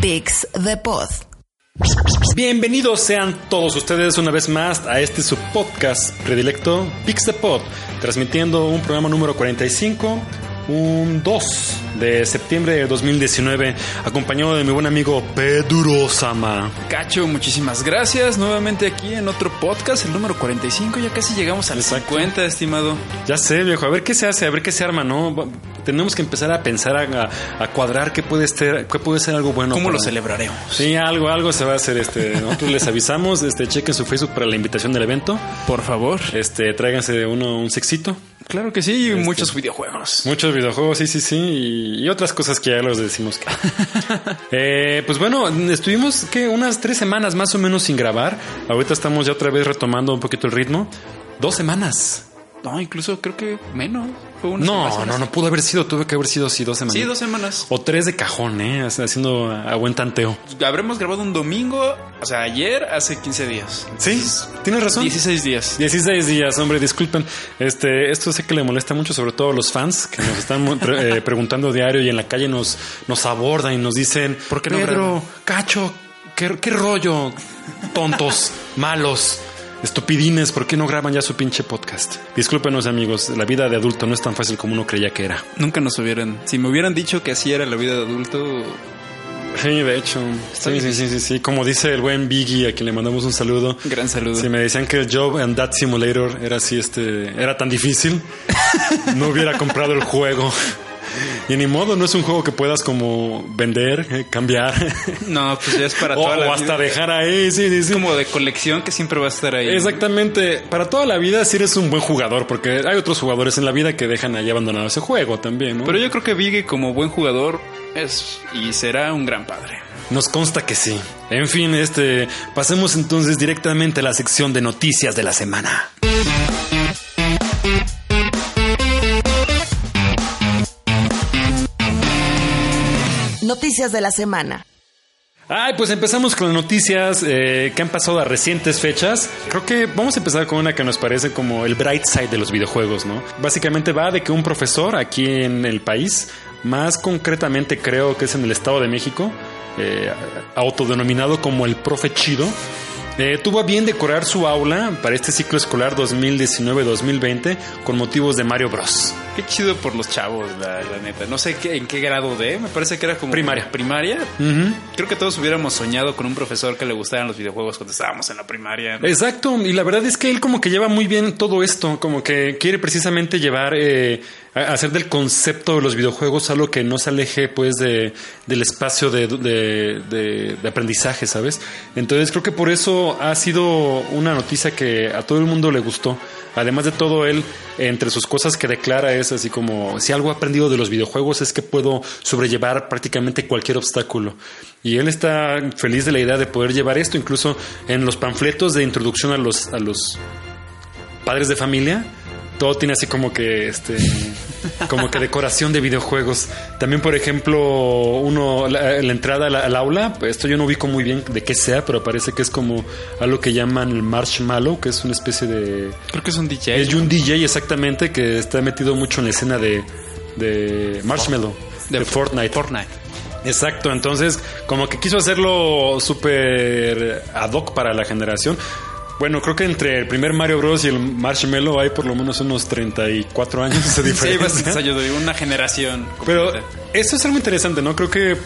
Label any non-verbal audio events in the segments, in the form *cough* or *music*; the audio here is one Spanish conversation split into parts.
Pix the Pod. Bienvenidos sean todos ustedes una vez más a este su podcast predilecto Pix the Pod, transmitiendo un programa número 45 un 2 de septiembre de 2019, acompañado de mi buen amigo Pedro Sama. Cacho, muchísimas gracias. Nuevamente aquí en otro podcast, el número 45. Ya casi llegamos al Exacto. 50, estimado. Ya sé, viejo, a ver qué se hace, a ver qué se arma, ¿no? Tenemos que empezar a pensar, a, a cuadrar qué puede ser, qué puede ser algo bueno. ¿Cómo para- lo celebraremos? Sí, algo, algo se va a hacer. Este, *laughs* nosotros les avisamos, este, chequen su Facebook para la invitación del evento. Por favor. Este, tráiganse uno un sexito. Claro que sí, y muchos videojuegos. Muchos videojuegos, sí, sí, sí, y, y otras cosas que ya los decimos que. *laughs* Eh, pues bueno, estuvimos que unas tres semanas más o menos sin grabar. Ahorita estamos ya otra vez retomando un poquito el ritmo. Dos semanas. No, incluso creo que menos. Fue unas No, no, no pudo haber sido. Tuve que haber sido así dos semanas. Sí, dos semanas. O tres de cajón, ¿eh? Haciendo a buen tanteo. Habremos grabado un domingo, o sea, ayer, hace 15 días. Sí, tienes razón. 16 días. 16 días, hombre, disculpen. Este, esto sé que le molesta mucho, sobre todo a los fans que nos están pre- eh, preguntando diario y en la calle nos, nos abordan y nos dicen, ¿Por qué no Pedro, graban?" Cacho, ¿qué, qué rollo? Tontos, malos, estupidines, ¿por qué no graban ya su pinche podcast? Discúlpenos, amigos, la vida de adulto no es tan fácil como uno creía que era. Nunca nos hubieran. Si me hubieran dicho que así era la vida de adulto. Sí, de hecho. Sí, sí, sí, sí, sí. Como dice el buen Biggie, a quien le mandamos un saludo. Gran saludo. Si me decían que el Job and That Simulator era así, este, era tan difícil, *laughs* no hubiera comprado el juego. *laughs* Y ni modo, no es un juego que puedas como vender, eh, cambiar No, pues ya es para *laughs* o, toda la o hasta vida. dejar ahí. Sí, sí, sí. como de colección que siempre va a estar ahí. Exactamente. Para toda la vida, si eres un buen jugador, porque hay otros jugadores en la vida que dejan ahí abandonado ese juego también, ¿no? Pero yo creo que Vigue como buen jugador es y será un gran padre. Nos consta que sí. En fin, este, pasemos entonces directamente a la sección de noticias de la semana. Noticias de la semana. Ay, pues empezamos con noticias eh, que han pasado a recientes fechas. Creo que vamos a empezar con una que nos parece como el bright side de los videojuegos, ¿no? Básicamente va de que un profesor aquí en el país, más concretamente creo que es en el Estado de México, eh, autodenominado como el profe chido, eh, tuvo a bien decorar su aula para este ciclo escolar 2019-2020 con motivos de Mario Bros. Qué chido por los chavos, la, la neta. No sé qué, en qué grado de, me parece que era como Primaria. Primaria. Creo que todos hubiéramos soñado con un profesor que le gustaran los videojuegos cuando estábamos en la primaria. ¿no? Exacto, y la verdad es que él como que lleva muy bien todo esto, como que quiere precisamente llevar, eh, hacer del concepto de los videojuegos algo que no se aleje pues de, del espacio de, de- aprendizaje, ¿sabes? Entonces creo que por eso ha sido una noticia que a todo el mundo le gustó. Además de todo, él, entre sus cosas que declara es así como, si algo he aprendido de los videojuegos es que puedo sobrellevar prácticamente cualquier obstáculo. Y él está feliz de la idea de poder llevar esto, incluso en los panfletos de introducción a los, a los padres de familia. Todo tiene así como que este como que decoración de videojuegos. También, por ejemplo, uno la, la entrada al, al aula, pues, esto yo no ubico muy bien de qué sea, pero parece que es como algo que llaman el marshmallow, que es una especie de Creo que es un DJ. es un DJ exactamente que está metido mucho en la escena de, de Marshmallow, de, De Fortnite. Fortnite. Exacto, entonces como que quiso hacerlo súper ad hoc para la generación. Bueno, creo que entre el primer Mario Bros. y el Marshmallow hay por lo menos unos 34 años de Sí, diferencia. bastantes años de una generación. Pero eso es algo interesante, ¿no? Creo que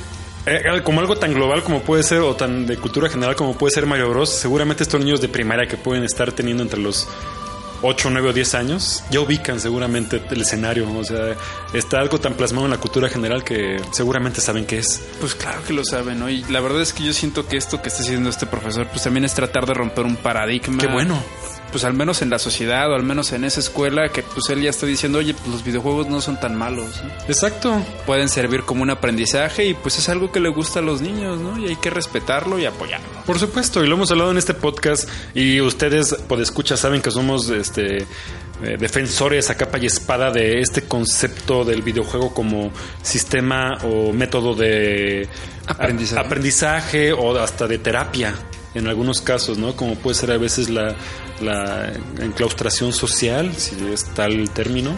eh, como algo tan global como puede ser o tan de cultura general como puede ser Mario Bros, seguramente estos niños de primaria que pueden estar teniendo entre los 8, 9 o 10 años, ya ubican seguramente el escenario. O sea, está algo tan plasmado en la cultura general que seguramente saben qué es. Pues claro que lo saben, ¿no? Y la verdad es que yo siento que esto que está haciendo este profesor, pues también es tratar de romper un paradigma. Qué bueno pues al menos en la sociedad o al menos en esa escuela que pues él ya está diciendo, oye, pues los videojuegos no son tan malos. Exacto. Pueden servir como un aprendizaje y pues es algo que le gusta a los niños, ¿no? Y hay que respetarlo y apoyarlo. Por supuesto, y lo hemos hablado en este podcast y ustedes, por escucha, saben que somos este eh, defensores a capa y espada de este concepto del videojuego como sistema o método de aprendizaje, aprendizaje o hasta de terapia en algunos casos, ¿no? Como puede ser a veces la, la enclaustración social, si es tal el término.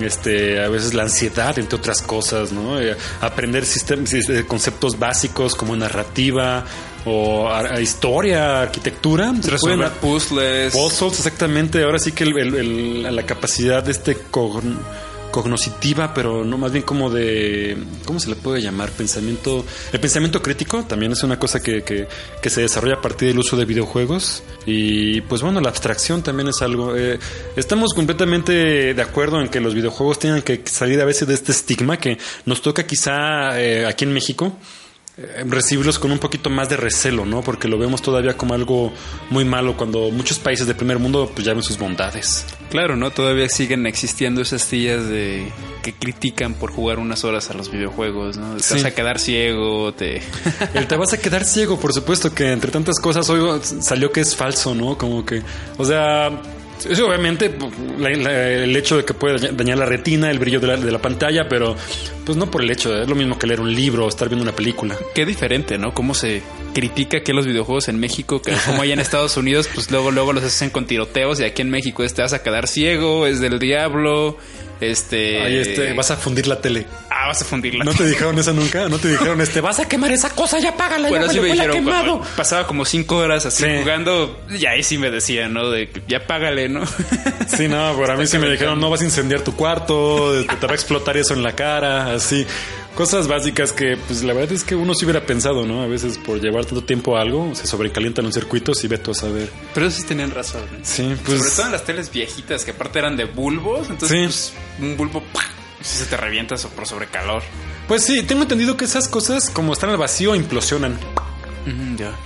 Este, a veces la ansiedad, entre otras cosas, ¿no? Eh, aprender sistemas, eh, conceptos básicos como narrativa o historia, arquitectura. Resolver puzzles. Puzzles, exactamente. Ahora sí que la capacidad de este cognoscitiva, pero no más bien como de, ¿cómo se le puede llamar? Pensamiento, el pensamiento crítico también es una cosa que, que, se desarrolla a partir del uso de videojuegos y pues bueno, la abstracción también es algo. Eh, estamos completamente de acuerdo en que los videojuegos tengan que salir a veces de este estigma que nos toca quizá eh, aquí en México recibirlos con un poquito más de recelo, ¿no? Porque lo vemos todavía como algo muy malo cuando muchos países del primer mundo pues ya ven sus bondades. Claro, ¿no? Todavía siguen existiendo esas tías de que critican por jugar unas horas a los videojuegos, ¿no? Te vas a quedar ciego, te... *laughs* te vas a quedar ciego, por supuesto que entre tantas cosas hoy salió que es falso, ¿no? Como que, o sea, eso obviamente el hecho de que puede dañar la retina, el brillo de la, pantalla, pero pues no por el hecho, es lo mismo que leer un libro o estar viendo una película. Qué diferente, ¿no? Cómo se critica que los videojuegos en México, que como hay en Estados Unidos, pues luego luego los hacen con tiroteos y aquí en México te vas a quedar ciego, es del diablo. Este. Ahí este, vas a fundir la tele. Ah, vas a ¿No te dijeron eso nunca? ¿No te dijeron este, vas a quemar esa cosa, ya págala, bueno, ya sí me dijeron, quemado. Pasaba como cinco horas así jugando, y ahí sí me decían, ¿no? De que ya págale, ¿no? *laughs* Sí, no, por a mí sí me dijeron, no vas a incendiar tu cuarto, te va a explotar eso en la cara, así cosas básicas que, pues la verdad es que uno sí hubiera pensado, ¿no? A veces por llevar tanto tiempo a algo, se sobrecalientan los circuitos y ve todo a saber. Pero sí tenían razón. ¿eh? Sí, pues. Sobre todo en las teles viejitas, que aparte eran de bulbos, entonces, pues, un bulbo, si se te revienta por sobrecalor. Pues sí, tengo entendido que esas cosas, como están al vacío, implosionan.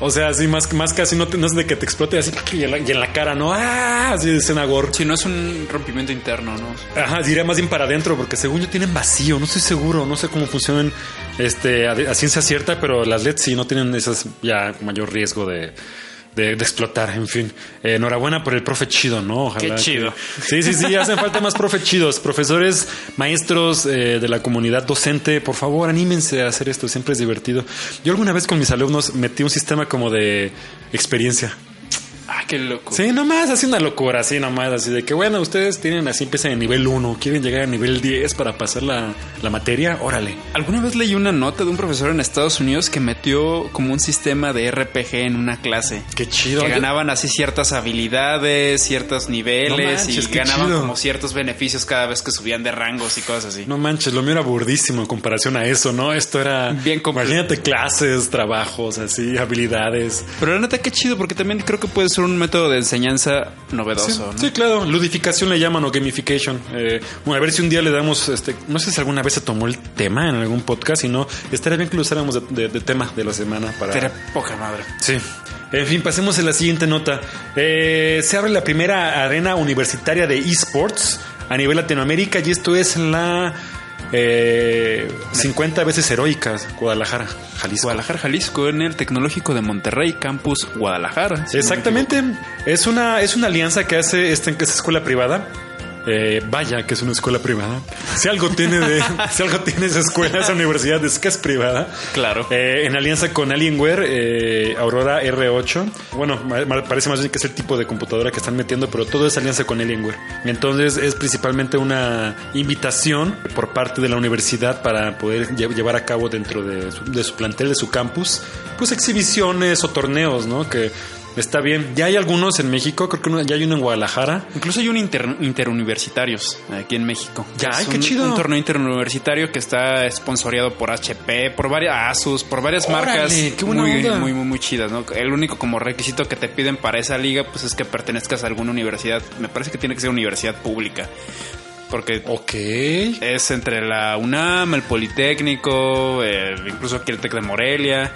O sea, así más, más casi no, no es de que te explote así y en la, cara, ¿no? ¡Ah! Así de senagor. Si no es un rompimiento interno, ¿no? Ajá, diría más bien para adentro, porque según yo tienen vacío, no estoy seguro, no sé cómo funcionan este, a, ciencia cierta, pero las LEDs sí no tienen esas ya mayor riesgo de, de, explotar, en fin. Eh, enhorabuena por el profe chido, ¿no? Ojalá. Qué chido. sí, sí, sí, hacen falta más profe chidos. Profesores, maestros eh, de la comunidad docente, por favor, anímense a hacer esto, siempre es divertido. Yo alguna vez con mis alumnos metí un sistema como de experiencia. Ah, qué loco. Sí, nomás, así una locura, así nomás, así de que bueno, ustedes tienen así, empiezan en nivel 1, quieren llegar a nivel 10 para pasar la, la materia, órale. Alguna vez leí una nota de un profesor en Estados Unidos que metió como un sistema de RPG en una clase. Qué chido. Que ganaban así ciertas habilidades, ciertos niveles y ganaban como ciertos beneficios cada vez que subían de rangos y cosas así. No manches, lo mío era burdísimo en comparación a eso, ¿no? Esto era... Bien. Imagínate clases, trabajos, así, habilidades. Pero la neta, qué chido, porque también creo que puede ser un método de enseñanza novedoso. Sí, claro, ludificación le llaman o gamification. Eh, bueno, a ver si un día le damos, este, no sé si alguna vez se tomó el tema en algún podcast, y no, estaría bien que lo usáramos de, tema de la semana para... Era poca madre. Sí. En fin, pasemos a la siguiente nota. Eh, se abre la primera arena universitaria de esports a nivel Latinoamérica y esto es la eh, 50 veces heroicas, Guadalajara, Jalisco. Guadalajara, Jalisco, en el Tecnológico de Monterrey, Campus Guadalajara. Exactamente. es una, es una alianza que hace esta, esta escuela privada eh, vaya que es una escuela privada. Si algo tiene de, *laughs* si algo tiene esa escuela, esa universidad es que es privada. Claro. Eh, en alianza con Alienware, eh, Aurora R8. Bueno, parece más bien que es el tipo de computadora que están metiendo, pero todo es alianza con Alienware. Entonces es principalmente una invitación por parte de la universidad para poder llevar a cabo dentro de su, de su plantel, de su campus, pues exhibiciones o torneos, ¿no? Que Está bien. Ya hay algunos en México, creo que uno- ya hay uno en Guadalajara. Incluso hay un inter- interuniversitarios aquí en México. Ya, qué un- chido. Un torneo interuniversitario que está sponsoreado por HP, por varias Asus, por varias Órale, marcas qué buena muy, onda. muy, muy, muy chidas, ¿no? El único como requisito que te piden para esa liga, pues es que pertenezcas a alguna universidad. Me parece que tiene que ser universidad pública. Porque Ok. es entre la UNAM, el Politécnico, eh, incluso aquí el TEC de Morelia.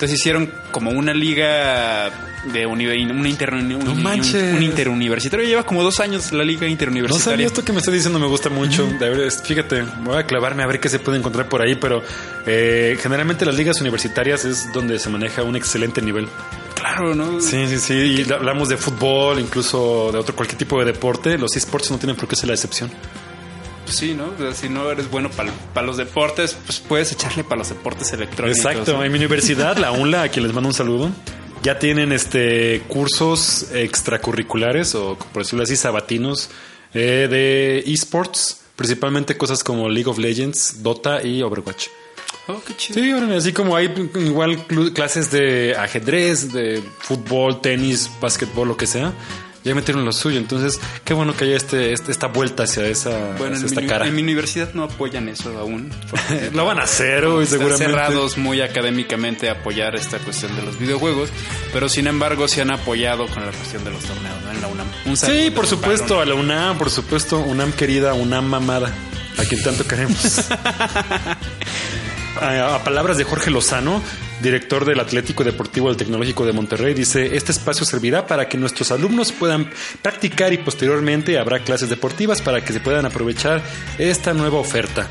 Entonces hicieron como una liga de uni- una inter, un, un- un interuniversitario. Lleva como dos años la liga No interuniversitaria. sabía esto que me está diciendo, me gusta mucho. De ver, fíjate, voy a clavarme a ver qué se puede encontrar por ahí, pero eh, generalmente las ligas universitarias es donde se maneja un excelente nivel. Claro, ¿no? Sí, sí, sí. Y hablamos de fútbol, incluso de otro cualquier tipo de deporte. Los esports no tienen por qué ser la excepción. Pues sí, ¿no? O sea, si no eres bueno para los deportes, pues puedes echarle para los deportes electrónicos. Exacto. ¿no? En mi universidad, la UNLA, a quien les mando un saludo, ya tienen este cursos extracurriculares o por decirlo así, sabatinos eh, de esports, principalmente cosas como League of Legends, Dota y Overwatch. Oh, qué chido. Sí, así como hay igual clases de ajedrez, de fútbol, tenis, básquetbol, lo que sea. Ya metieron lo suyo, entonces qué bueno que haya este, este- esta vuelta hacia esa Bueno, hacia en esta mi, cara. en mi universidad no apoyan eso aún. *laughs* Lo van a hacer, hoy Están seguramente. cerrados muy académicamente a apoyar esta cuestión de los videojuegos, pero sin embargo se han apoyado con la cuestión de los torneos ¿no? en la UNAM. Un Sí, por supuesto, a la UNAM, por supuesto, UNAM querida, UNAM mamada, a quien tanto queremos. *laughs* a, a palabras de Jorge Lozano, director del Atlético Deportivo del Tecnológico de Monterrey, dice, este espacio servirá para que nuestros alumnos puedan practicar y posteriormente habrá clases deportivas para que se puedan aprovechar esta nueva oferta.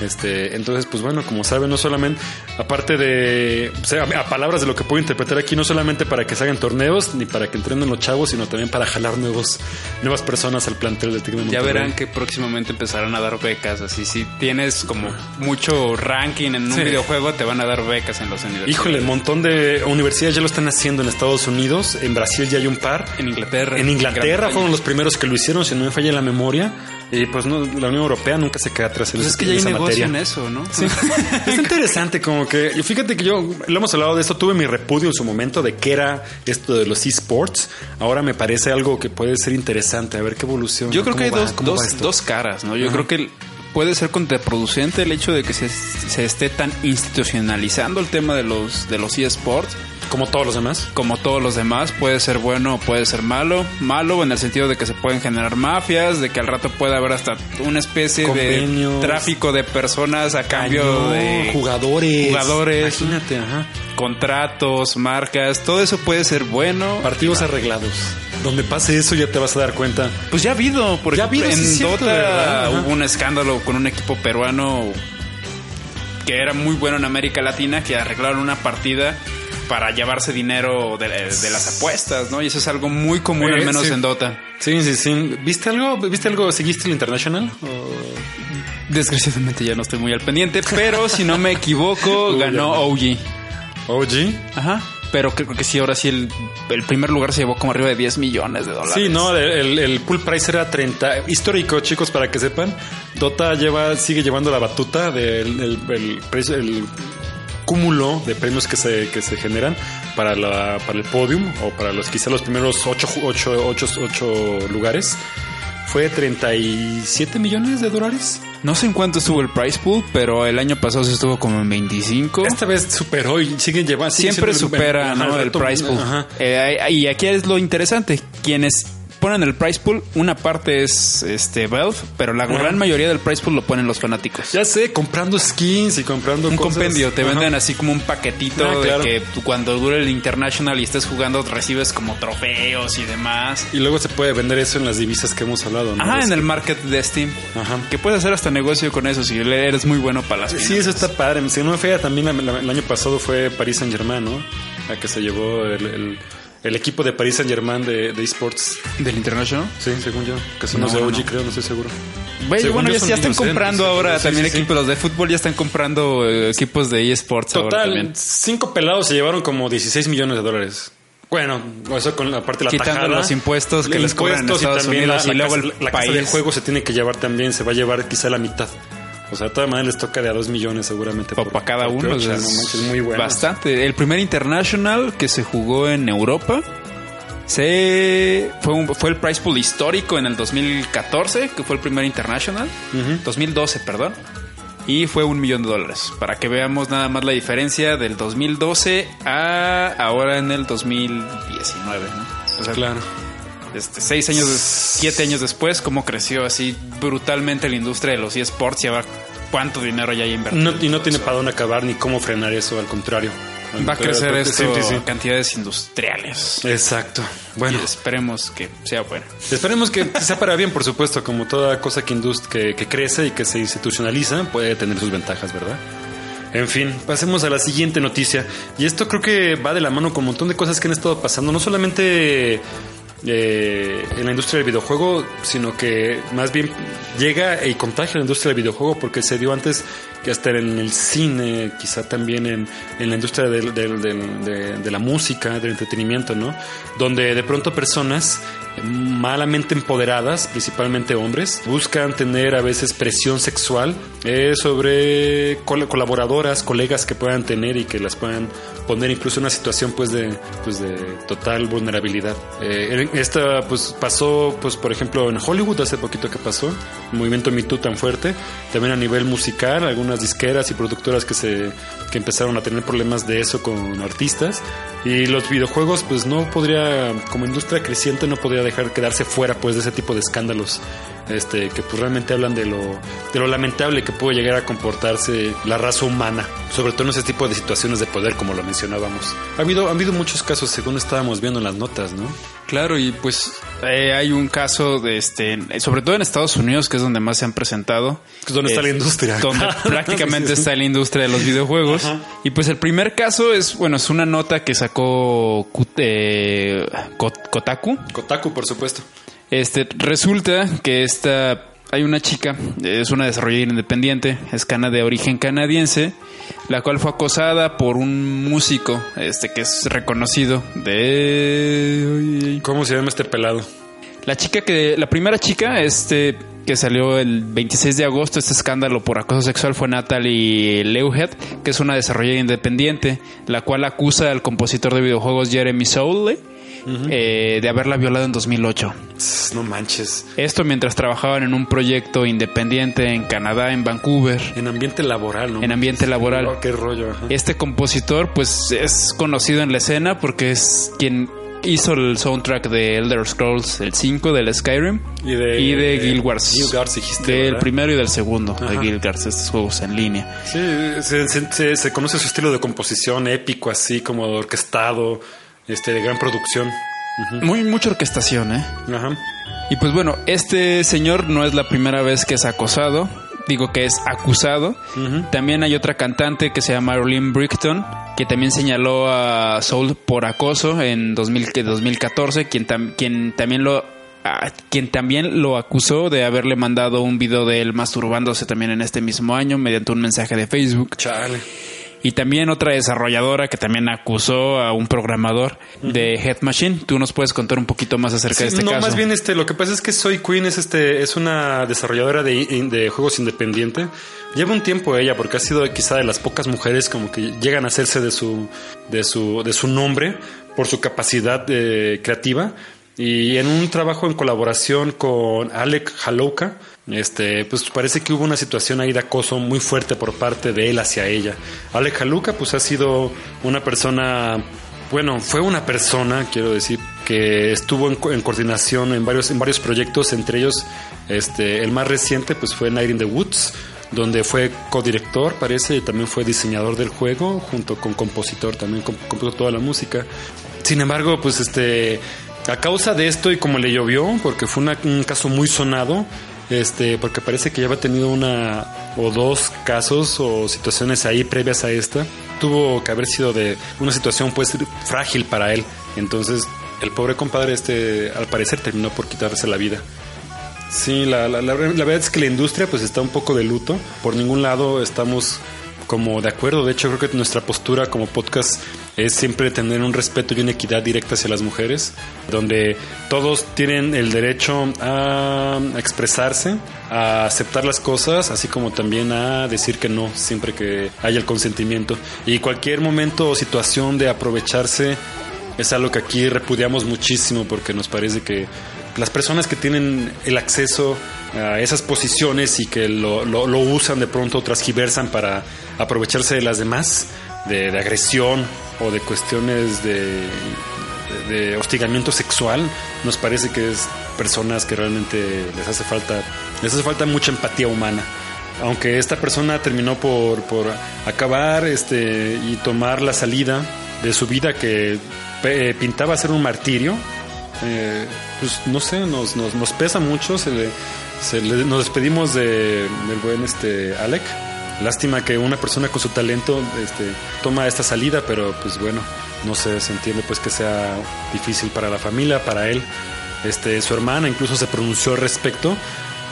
Este, entonces, pues bueno, como saben, no solamente, aparte de, o sea, a palabras de lo que puedo interpretar aquí, no solamente para que se hagan torneos, ni para que entrenen los chavos, sino también para jalar nuevos, nuevas personas al plantel del Tec de Ya verán que próximamente empezarán a dar becas. Así, si tienes como mucho ranking en un Sí. videojuego, te van a dar becas en los universidades. Híjole, un montón de universidades ya lo están haciendo en Estados Unidos, en Brasil ya hay un par. En Inglaterra. En Inglaterra fueron los primeros que lo hicieron, si no me falla la memoria. Y pues no, la Unión Europea nunca se queda atrás Pues es que ya hay negocio materia. en eso, ¿no? Sí. Está interesante como que, y fíjate que yo, lo hemos hablado de esto, tuve mi repudio en su momento de qué era esto de los esports. Ahora me parece algo que puede ser interesante, a ver qué evolución. Yo creo que hay dos, ¿Cómo va dos, caras, ¿no? Yo Ajá. creo que puede ser contraproducente el hecho de que se, se esté tan institucionalizando el tema de los, de los eSports. Como todos los demás. Como todos los demás, puede ser bueno o puede ser malo. Malo en el sentido de que se pueden generar mafias, de que al rato puede haber hasta una especie Convenios. de tráfico de personas a cambio Cañón, de jugadores. jugadores. Imagínate, ajá. contratos, marcas. Todo eso puede ser bueno. Partidos arreglados. Donde pase eso ya te vas a dar cuenta. Pues ya ha habido, por Ya ha ejemplo, habido, en Dota hubo un escándalo con un equipo peruano que era muy bueno en América Latina, que arreglaron una partida para llevarse dinero de, de las apuestas, ¿no? Y eso es algo muy común, Eh, al menos sí. en Dota. Sí, sí, sí. ¿Viste algo? ¿Viste algo? ¿Seguiste el International? Desgraciadamente ya no estoy muy al pendiente, pero si no me equivoco, *laughs* ganó. OG. OG. Ajá. Pero creo que sí, ahora sí, el, el primer lugar se llevó como arriba de 10 millones de dólares. Sí, no, el, el- pool price era 30. Histórico, chicos, para que sepan. Dota lleva, sigue llevando la batuta del el, el cúmulo de premios que se, que se generan para, la, para el podium o para los quizá los primeros 8, ocho, ocho, ocho lugares. Fue 37 millones de dólares. No sé en cuánto estuvo el price pool, pero el año pasado se estuvo como en 25. Esta vez superó y siguen llevando. Siempre supera ajá, ¿no? el price pool. Eh, y aquí es lo interesante. Quienes ponen el price pool, una parte es este Valve, pero la gran mayoría del price pool lo ponen los fanáticos. Ya sé, comprando skins y comprando un cosas. compendio, te Ajá. venden así como un paquetito Ah, claro. de que tú cuando dure el International y estés jugando recibes como trofeos y demás. Y luego se puede vender eso en las divisas que hemos hablado, ¿no? Ajá, en el market de Steam. Ajá. Que puedes hacer hasta negocio con eso si eres muy bueno para las Sí, finanzas. eso está padre. Si no me falla, también el año pasado fue Paris Saint Germain, ¿no? La que se llevó el, el- el equipo de Paris Saint Germain de, de esports. ¿Del International? Sí, según yo. Que son No, los de no, OG, no. creo, no estoy seguro. Bueno, Según bueno, yo ya, ya están ¿eh? comprando Sí, ahora sí, también sí, sí. equipos. Los de fútbol ya están comprando eh, equipos de eSports ahora Total, también. cinco pelados se llevaron como 16 millones de dólares. Bueno, eso con la parte de la Quitando tajada. los impuestos que les cobran en Impuestos y Estados también Unidos la, y la luego casa, el la casa del país. juego se tiene que llevar también, se va a llevar quizá la mitad. O sea, maneras les toca de a dos millones seguramente. Pa- para cada por uno. no manches, muy bueno. Bastante. El primer International que se jugó en Europa Se fue, un- fue el prize pool histórico en el 2014, que fue el primer international. 2012, perdón. Y fue un millón de dólares. Para que veamos nada más la diferencia del 2012 a ahora en el 2019. ¿no? O sea, Claro. Este, seis años, siete años después, cómo creció así brutalmente la industria de los eSports y ahora cuánto dinero ya hay invertido. No- y no tiene para dónde acabar ni cómo frenar eso, al contrario. Va a crecer esto sí, sí. en cantidades industriales. Exacto. Bueno, Y esperemos que sea bueno. esperemos que sea para bien, por supuesto, como toda cosa que, indust- que, que crece y que se institucionaliza, puede tener sus ventajas, ¿verdad? En fin, pasemos a la siguiente noticia. Y esto creo que va de la mano con un montón de cosas que han estado pasando, no solamente eh, en la industria del videojuego, sino que más bien llega y contagia la industria del videojuego porque se dio antes que hasta en el cine, quizá también en, en la industria del- del- del- de, de la música, del entretenimiento, ¿no? Donde de pronto personas malamente empoderadas, principalmente hombres, buscan tener a veces presión sexual eh, sobre col- colaboradoras, colegas que puedan tener y que las puedan poner incluso en una situación pues de, pues de total vulnerabilidad. Eh, esta pues pasó pues por ejemplo en Hollywood hace poquito que pasó, el movimiento Me Too tan fuerte, también a nivel musical, algunas disqueras y productoras que se que empezaron a tener problemas de eso con artistas. Y los videojuegos pues no podría como industria creciente no podría dejar quedarse fuera pues de ese tipo de escándalos este que pues realmente hablan de lo de lo lamentable que puede llegar a comportarse la raza humana sobre todo en ese tipo de situaciones de poder como lo mencionábamos ha habido ha habido muchos casos según estábamos viendo en las notas no Claro, y pues eh, hay un caso de este, sobre todo en Estados Unidos, que es donde más se han presentado. Es donde está la industria. Donde *laughs* prácticamente está la industria de los videojuegos. Ajá. Y pues el primer caso es, bueno, es una nota que sacó eh, Kot- Kotaku. Kotaku por supuesto Este, resulta que esta, hay una chica, es una desarrolladora independiente, es cana de origen canadiense, la cual fue acosada por un músico, este, que es reconocido de... cómo se llama este pelado La chica que, la primera chica, este, que salió el 26 de agosto, este escándalo por acoso sexual fue Natalie Leuhead, que es una desarrolladora independiente, la cual acusa al compositor de videojuegos Jeremy Soule eh, de haberla violado en 2008. Tss, no manches Esto mientras trabajaban en un proyecto independiente en Canadá, en Vancouver, en ambiente laboral no en ambiente laboral. Oh, qué rollo ajá. Este compositor, pues, es conocido en la escena porque es quien hizo el soundtrack de Elder Scrolls, el 5 del Skyrim Y de- y de Guild Wars. Guild Wars dijiste, Del ¿verdad? primero y del segundo de Ajá. Guild Wars, estos juegos en línea. Sí, se- se- se conoce su estilo de composición épico, así como orquestado, este, de gran producción. Muy mucha orquestación, ¿eh? Ajá. Y pues bueno, este señor no es la primera vez que es acosado. Digo que es acusado. También hay otra cantante que se llama Arlene Brickton, que también señaló a Soul por acoso en 2000 que 2014, quien, tam- quien también lo a quien también lo acusó de haberle mandado un video de él masturbándose también en este mismo año mediante un mensaje de Facebook. Chale. Y también otra desarrolladora que también acusó a un programador de Head Machine. Tú nos puedes contar un poquito más acerca de este no, caso. más bien este, lo que pasa es que Soy Queen es este, es una desarrolladora de, de juegos independiente. Lleva un tiempo ella, porque ha sido quizá de las pocas mujeres como que llegan a hacerse de su, de su, de su nombre por su capacidad eh, creativa. Y en un trabajo en colaboración con Alec Halouka, este, pues parece que hubo una situación ahí de acoso muy fuerte por parte de él hacia ella. Alec Halouka, pues ha sido una persona bueno, fue una persona, quiero decir, que estuvo en, en coordinación en varios, en varios proyectos, entre ellos este, el más reciente pues fue Night in the Woods, donde fue codirector, parece, y también fue diseñador del juego, junto con compositor, también comp- compuso toda la música. Sin embargo, pues este, a causa de esto y como le llovió, porque fue una- un caso muy sonado, este, porque parece que ya había tenido una o dos casos o situaciones ahí previas a esta. Tuvo que haber sido de una situación pues frágil para él. Entonces, el pobre compadre este al parecer terminó por quitarse la vida. Sí, la, la, la- la verdad es que la industria pues está un poco de luto. Por ningún lado estamos como de acuerdo. De hecho, creo que nuestra postura como podcast es siempre tener un respeto y una equidad directa hacia las mujeres, donde todos tienen el derecho a expresarse, a aceptar las cosas, así como también a decir que no, siempre que haya el consentimiento. Y cualquier momento o situación de aprovecharse es algo que aquí repudiamos muchísimo porque nos parece que las personas que tienen el acceso a esas posiciones y que lo, lo, lo usan de pronto, transgiversan para aprovecharse de las demás, de, agresión o de cuestiones de, de, hostigamiento sexual, nos parece que es personas que realmente les hace falta, les hace falta mucha empatía humana. Aunque esta persona terminó por, por acabar este, y tomar la salida de su vida que eh, pintaba ser un martirio, eh, pues no sé, nos, nos, nos pesa mucho. Se le, se le- nos despedimos de, del buen este Alec. Lástima que una persona con su talento este, toma esta salida, pero pues bueno, no sé, se entiende pues que sea difícil para la familia, para él. Este, su hermana incluso se pronunció al respecto,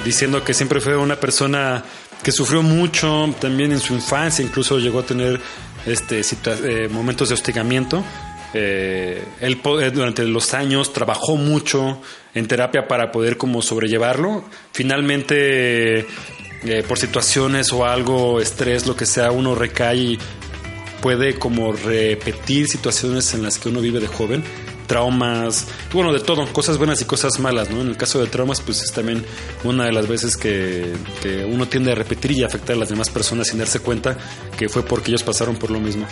diciendo que siempre fue una persona que sufrió mucho también en su infancia, incluso llegó a tener este, eh, momentos de hostigamiento. Eh, él eh, durante los años trabajó mucho en terapia para poder como sobrellevarlo. Finalmente, eh, por situaciones o algo, estrés, lo que sea, uno recae y puede como repetir situaciones en las que uno vive de joven, traumas, bueno, de todo, cosas buenas y cosas malas, ¿no? En el caso de traumas, pues es también una de las veces que, que uno tiende a repetir y afectar a las demás personas sin darse cuenta que fue porque ellos pasaron por lo mismo.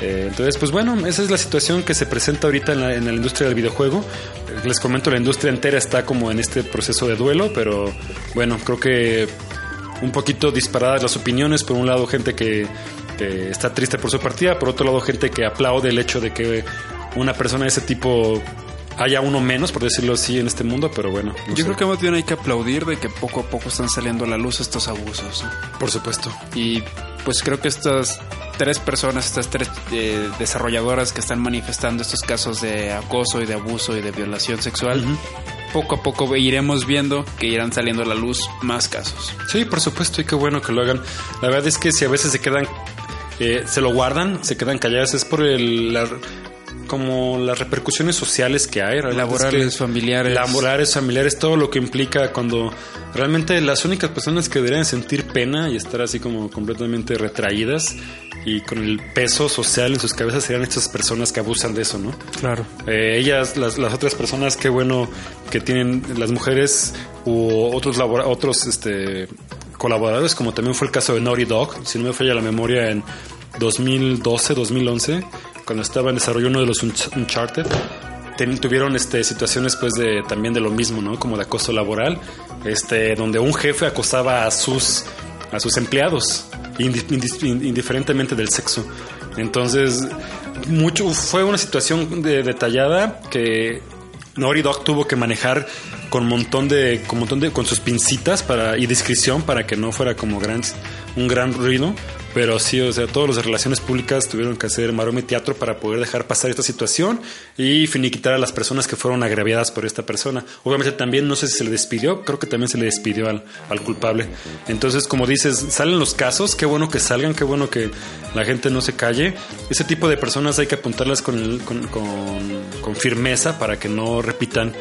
Eh, entonces, pues bueno, esa es la situación que se presenta ahorita en la, en la industria del videojuego. Eh, Les comento, la industria entera está como en este proceso de duelo, pero bueno, creo que un poquito disparadas las opiniones. Por un lado, gente que, que está triste por su partida, por otro lado, gente que aplaude el hecho de que una persona de ese tipo haya uno menos, por decirlo así, en este mundo, pero bueno. no Yo sé. creo que más bien hay que aplaudir de que poco a poco están saliendo a la luz estos abusos. ¿no? Por supuesto. Y pues creo que estas tres personas, estas tres eh, desarrolladoras que están manifestando estos casos de acoso y de abuso y de violación sexual, poco a poco iremos viendo que irán saliendo a la luz más casos. Sí, por supuesto, y qué bueno que lo hagan. La verdad es que si a veces se quedan, eh, se lo guardan, se quedan calladas, es por el, la- como las repercusiones sociales que hay. Realmente Laborales, es que- familiares. Laborales, familiares, todo lo que implica cuando realmente las únicas personas que deberían sentir pena y estar así como completamente retraídas y con el peso social en sus cabezas serían estas personas que abusan de eso, ¿no? Claro. Eh, ellas, las, las otras personas, qué bueno que tienen las mujeres u otros labora- otros este, colaboradores, como también fue el caso de Naughty Dog, si no me falla la memoria, en 2012, 2011, cuando estaba en desarrollo uno de los Unch- Uncharted. tuvieron este, situaciones pues de también de lo mismo, ¿no? Como de acoso laboral, este, donde un jefe acosaba a sus a sus empleados, indiferentemente del sexo. Entonces, mucho fue una situación de- detallada que Naughty Dog tuvo que manejar con montón de con montón de con sus pincitas para y discreción para que no fuera como gran un gran ruido, pero sí, o sea, todos los de relaciones públicas tuvieron que hacer maroma y teatro para poder dejar pasar esta situación y finiquitar a las personas que fueron agraviadas por esta persona. Obviamente también no sé si se le despidió, creo que también se le despidió al, al culpable. Entonces, como dices, salen los casos, qué bueno que salgan, qué bueno que la gente no se calle. Ese tipo de personas hay que apuntarlas con, el- con, con- con firmeza para que no repitan,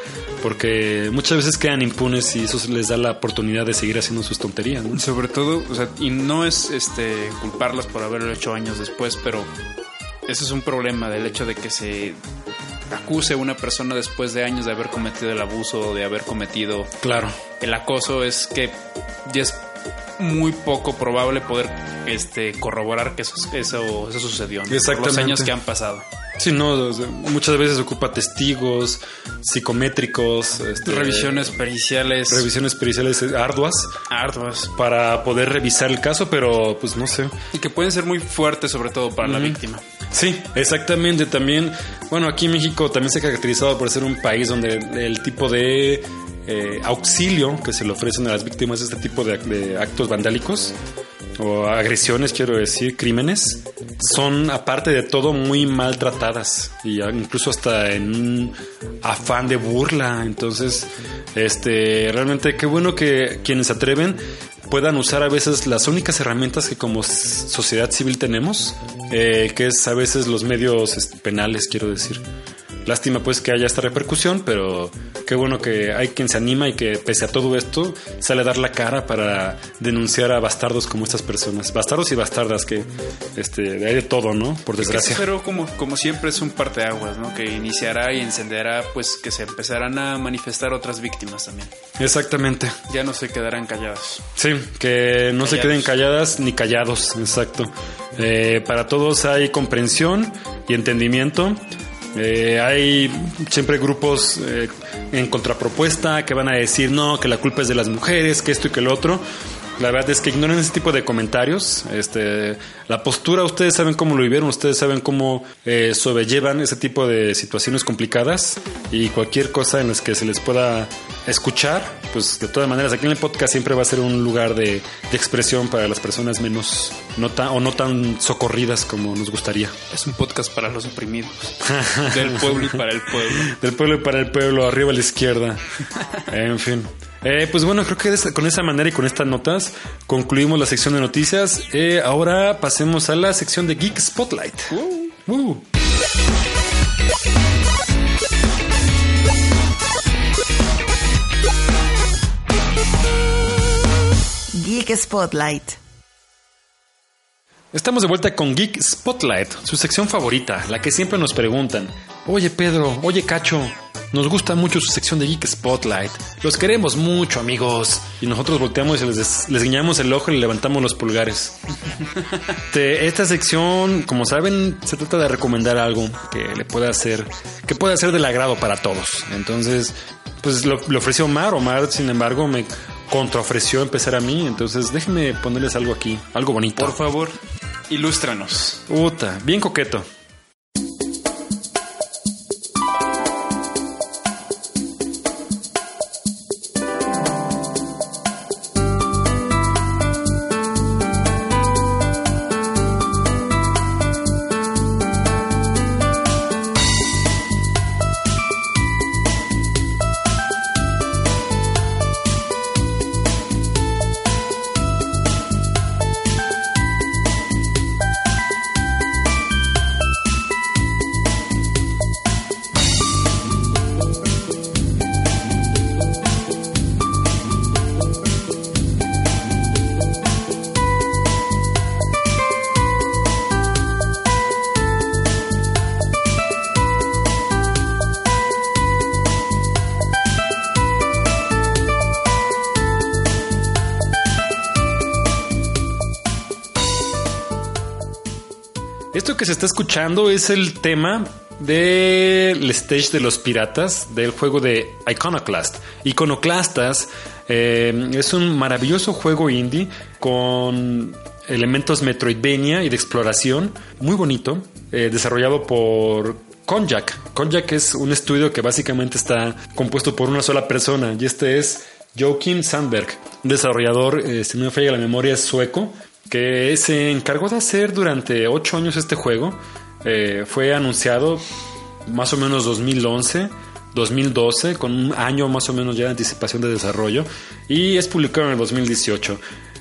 porque muchas veces quedan impunes y eso les da la oportunidad de seguir haciendo sus tonterías. ¿no? Sobre todo, o sea, y no es este culparlas por haberlo hecho años después, pero ese es un problema del hecho de que se acuse a una persona después de años de haber cometido el abuso o de haber cometido Claro. el acoso es que ya es muy poco probable poder este corroborar que eso, eso, eso sucedió ¿no? por los años que han pasado. Sí, no, muchas veces ocupa testigos psicométricos, este, Revisiones periciales revisiones periciales arduas arduas para poder revisar el caso, pero pues no sé. y que pueden ser muy fuertes sobre todo para la víctima. Sí, exactamente. También, bueno, aquí en México también se ha caracterizado por ser un país donde el tipo de eh, auxilio que se le ofrecen a las víctimas de este tipo de, de actos vandálicos o agresiones, quiero decir, crímenes, son aparte de todo muy maltratadas y incluso hasta en un afán de burla. Entonces, este, realmente qué bueno que quienes se atreven puedan usar a veces las únicas herramientas que como sociedad civil tenemos, eh, que es a veces los medios este, penales, quiero decir. Lástima pues que haya esta repercusión, pero qué bueno que hay quien se anima y que pese a todo esto sale a dar la cara para denunciar a bastardos como estas personas. Bastardos y bastardas que este, hay de todo, ¿no? Por desgracia. Pero como, como siempre es un parteaguas, ¿no? Que iniciará y encenderá, pues que se empezarán a manifestar otras víctimas también. Exactamente. Ya no se quedarán callados. Sí, que no se queden calladas ni callados, exacto. Eh, para todos hay comprensión y entendimiento. Eh, hay siempre grupos eh, en contrapropuesta que van a decir no, que la culpa es de las mujeres, que esto y que lo otro. La verdad es que ignoren ese tipo de comentarios. Este, la postura, ustedes saben cómo lo vivieron, ustedes saben cómo eh, sobrellevan ese tipo de situaciones complicadas y cualquier cosa en las que se les pueda escuchar, pues de todas maneras aquí en el podcast siempre va a ser un lugar de, de expresión para las personas menos no tan, o no tan socorridas como nos gustaría. Es un podcast para los oprimidos. Del pueblo y para el pueblo. *laughs* Del pueblo y para el pueblo, arriba a la izquierda. *laughs* En fin. Eh, pues bueno, creo que con esa manera y con estas notas concluimos la sección de noticias. Eh, ahora pasemos a la sección de Geek Spotlight. Uh, uh. Geek Spotlight. Estamos de vuelta con Geek Spotlight, su sección favorita, la que siempre nos preguntan. Oye Pedro, oye Cacho, nos gusta mucho su sección de Geek Spotlight. Los queremos mucho, amigos. Y nosotros volteamos y les, les guiñamos el ojo y le levantamos los pulgares. *laughs* Esta sección, como saben, se trata de recomendar algo que le pueda hacer, que pueda ser del agrado para todos. Entonces, pues lo, ofreció Omar. Omar, sin embargo, me contraofreció empezar a mí. Entonces, déjenme ponerles algo aquí, algo bonito. Por favor, ilústranos. Puta, bien coqueto. Es el tema del stage de los piratas del juego de Iconoclast. Iconoclastas eh, es un maravilloso juego indie con elementos Metroidvania y de exploración, muy bonito, eh, desarrollado por Konjak. Konjak es un estudio que básicamente está compuesto por una sola persona y este es Joachim Sandberg, un desarrollador, eh, si no me falla la memoria, es sueco, que se encargó de hacer durante ocho años este juego. Eh, fue anunciado más o menos 2011, 2012, con un año más o menos ya de anticipación de desarrollo, y es publicado en el 2018.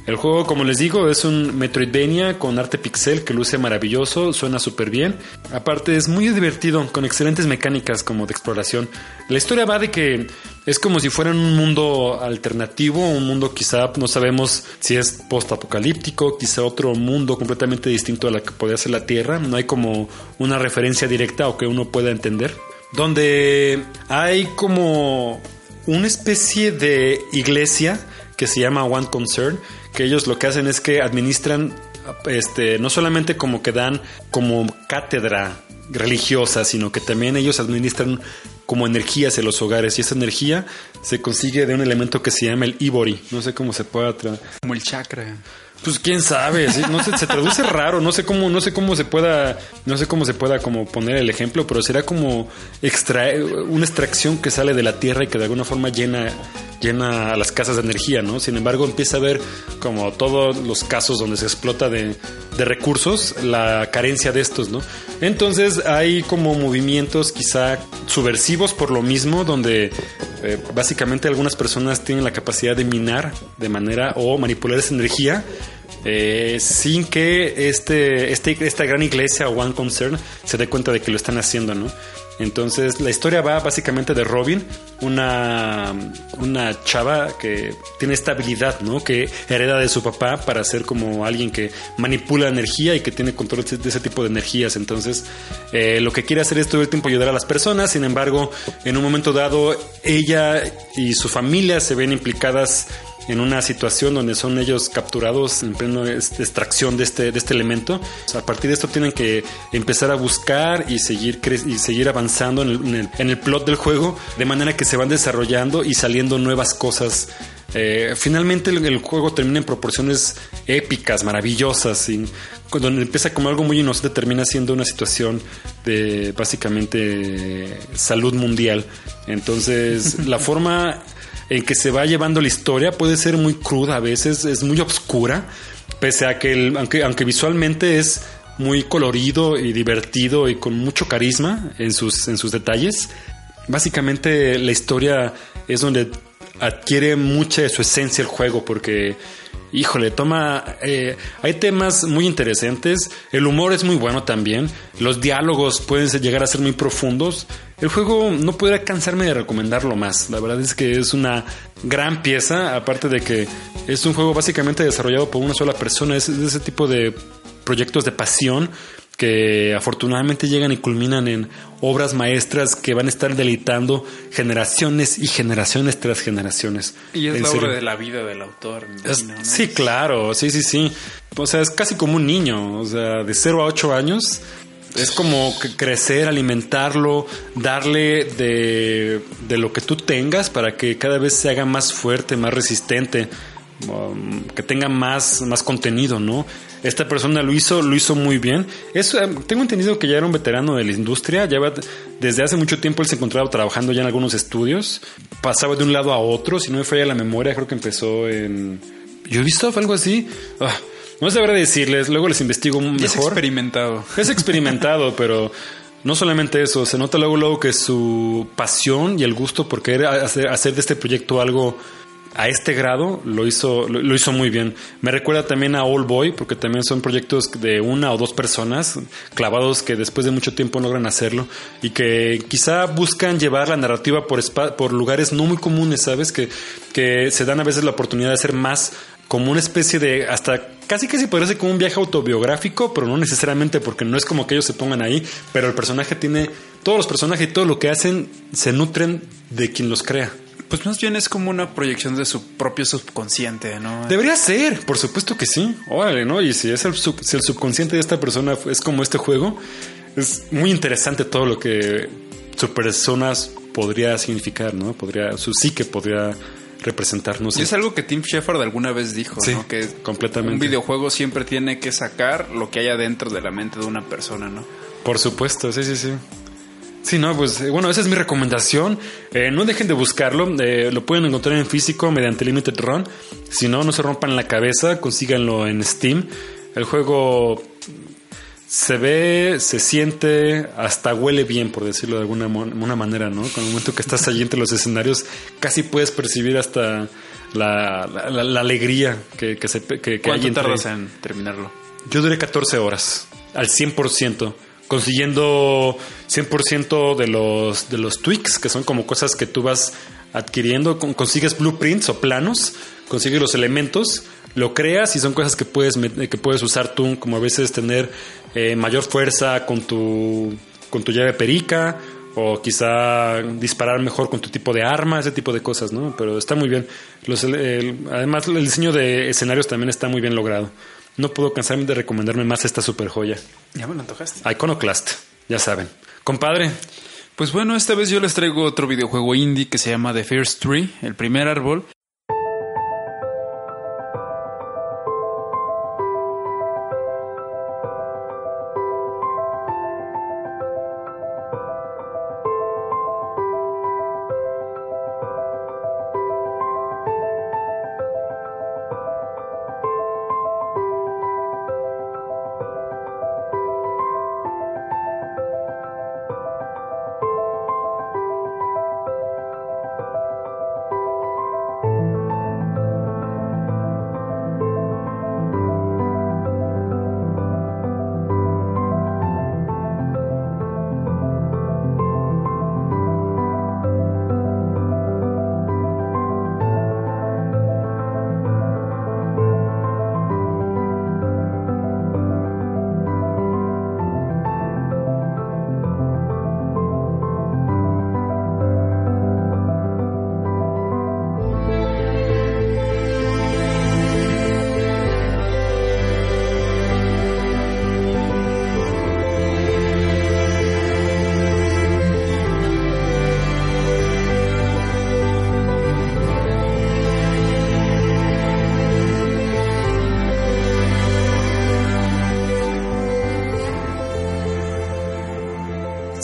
El juego, como les digo, es un Metroidvania con arte pixel que luce maravilloso, suena súper bien. Aparte es muy divertido, con excelentes mecánicas como de exploración. La historia va de que es como si fuera un mundo alternativo, un mundo quizá no sabemos si es post-apocalíptico, quizá otro mundo completamente distinto a la que podría ser la Tierra. No hay como una referencia directa o que uno pueda entender. Donde hay como una especie de iglesia que se llama One Concern, que ellos lo que hacen es que administran, este, no solamente como que dan como cátedra religiosa, sino que también ellos administran como energías en los hogares y esa energía se consigue de un elemento que se llama el Ibori. No sé cómo se puede Como el chakra. Pues quién sabe, no sé, se traduce raro, no sé cómo, no sé cómo se pueda, no sé cómo se pueda como poner el ejemplo, pero será como extraer una extracción que sale de la tierra y que de alguna forma llena, llena a las casas de energía, ¿no? Sin embargo, empieza a ver como todos los casos donde se explota de, de recursos, la carencia de estos, ¿no? Entonces hay como movimientos quizá subversivos por lo mismo, donde eh, básicamente algunas personas tienen la capacidad de minar de manera o manipular esa energía eh, sin que este, este, esta gran iglesia One Concern se dé cuenta de que lo están haciendo, ¿no? Entonces la historia va básicamente de Robin, una, una chava que tiene esta habilidad, ¿no? Que hereda de su papá para ser como alguien que manipula energía y que tiene control de ese tipo de energías. Entonces eh, lo que quiere hacer es todo el tiempo ayudar a las personas, sin embargo en un momento dado ella y su familia se ven implicadas en una situación donde son ellos capturados en plena extracción de este, de este elemento. a partir de esto tienen que empezar a buscar y seguir, y seguir avanzando en el, en, el, plot del juego, de manera que se van desarrollando y saliendo nuevas cosas. Eh, finalmente el, juego termina en proporciones épicas, maravillosas, y cuando empieza como algo muy inocente termina siendo una situación de básicamente salud mundial. Entonces la forma en que se va llevando la historia puede ser muy cruda a veces, es muy oscura, pese a que, aunque visualmente es muy colorido y divertido y con mucho carisma en sus, en sus detalles. Básicamente la historia es donde adquiere mucha de su esencia el juego porque híjole, toma. Eh, hay temas muy interesantes. El humor es muy bueno también. Los diálogos pueden llegar a ser muy profundos. El juego no podría cansarme de recomendarlo más. La verdad es que es una gran pieza. Aparte de que es un juego básicamente desarrollado por una sola persona. Es de ese tipo de proyectos de pasión que afortunadamente llegan y culminan en obras maestras que van a estar deleitando generaciones y generaciones tras generaciones. Y es la obra de la vida del autor. Sí, claro, sí, sí, sí. O sea, es casi como un niño, o sea, de 0 a 8 años. Es como crecer, alimentarlo, darle de, de lo que tú tengas para que cada vez se haga más fuerte, más resistente, um, que tenga más, más contenido, ¿no? Esta persona lo hizo, lo hizo muy bien. Eh, tengo entendido que ya era un veterano de la industria. Ya desde hace mucho tiempo él se encontraba trabajando ya en algunos estudios. Pasaba de un lado a otro. Si no me falla la memoria, creo que empezó en. Visto algo así. Ah, no sabré decirles. Luego les investigo mejor. Es experimentado. Es experimentado, *laughs* pero no solamente eso. Se nota luego, luego que su pasión y el gusto por querer hacer, hacer de este proyecto algo a este grado lo hizo, lo, hizo muy bien. Me recuerda también a All Boy, porque también son proyectos de una o dos personas clavados que después de mucho tiempo logran hacerlo y que quizá buscan llevar la narrativa por, por lugares no muy comunes, ¿sabes? Que, que se dan a veces la oportunidad de hacer más como una especie de hasta casi se parece como un viaje autobiográfico, pero no necesariamente porque no es como que ellos se pongan ahí, pero el personaje tiene todos los personajes y todo lo que hacen se nutren de quien los crea. Pues más bien es como una proyección de su propio subconsciente, ¿no? Debería ser, por supuesto que sí. Órale, ¿no? Y si es el, si el subconsciente de esta persona es como este juego, es muy interesante todo lo que su persona podría significar, ¿no? Podría, su psique podría representarnos. Y es algo que Tim Shepard alguna vez dijo, ¿no? Que completamente. un videojuego siempre tiene que sacar lo que haya dentro de la mente de una persona, ¿no? Por supuesto, sí, sí, sí. Sí, no, pues eh, bueno, esa es mi recomendación. Eh, no dejen de buscarlo. Eh, lo pueden encontrar en físico mediante Limited Run. Si no, no se rompan la cabeza, consíganlo en Steam. El juego se ve, se siente, hasta huele bien, por decirlo de alguna una manera, ¿no? Con el momento que estás allí entre los escenarios, casi puedes percibir hasta la, la, alegría que, que, se, que, ¿Cuánto hay tardas en terminarlo? Yo duré 14 horas, al 100% consiguiendo 100% de los, de los tweaks, que son como cosas que tú vas adquiriendo, consigues blueprints o planos, consigues los elementos, lo creas y son cosas que puedes, que puedes usar tú, como a veces tener eh, mayor fuerza con tu, con tu llave perica o quizá disparar mejor con tu tipo de arma, ese tipo de cosas, ¿no? Pero está muy bien. Los, además, el diseño de escenarios también está muy bien logrado. No puedo cansarme de recomendarme más esta super joya. Ya me lo antojaste. Iconoclast, ya saben. Compadre. Pues bueno, esta vez yo les traigo otro videojuego indie que se llama The First Tree, el primer árbol.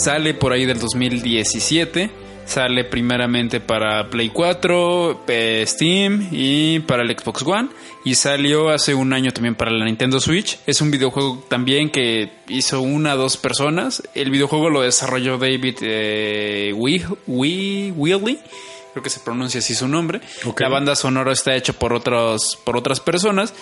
Sale por ahí del 2017. Sale primeramente para Play 4, eh, Steam y para el Xbox One. Y salió hace un año también para la Nintendo Switch. Es un videojuego también que hizo una o dos personas. El videojuego lo desarrolló David eh, Wheatley creo que se pronuncia así su nombre. La banda sonora está hecha por otros, por otras personas.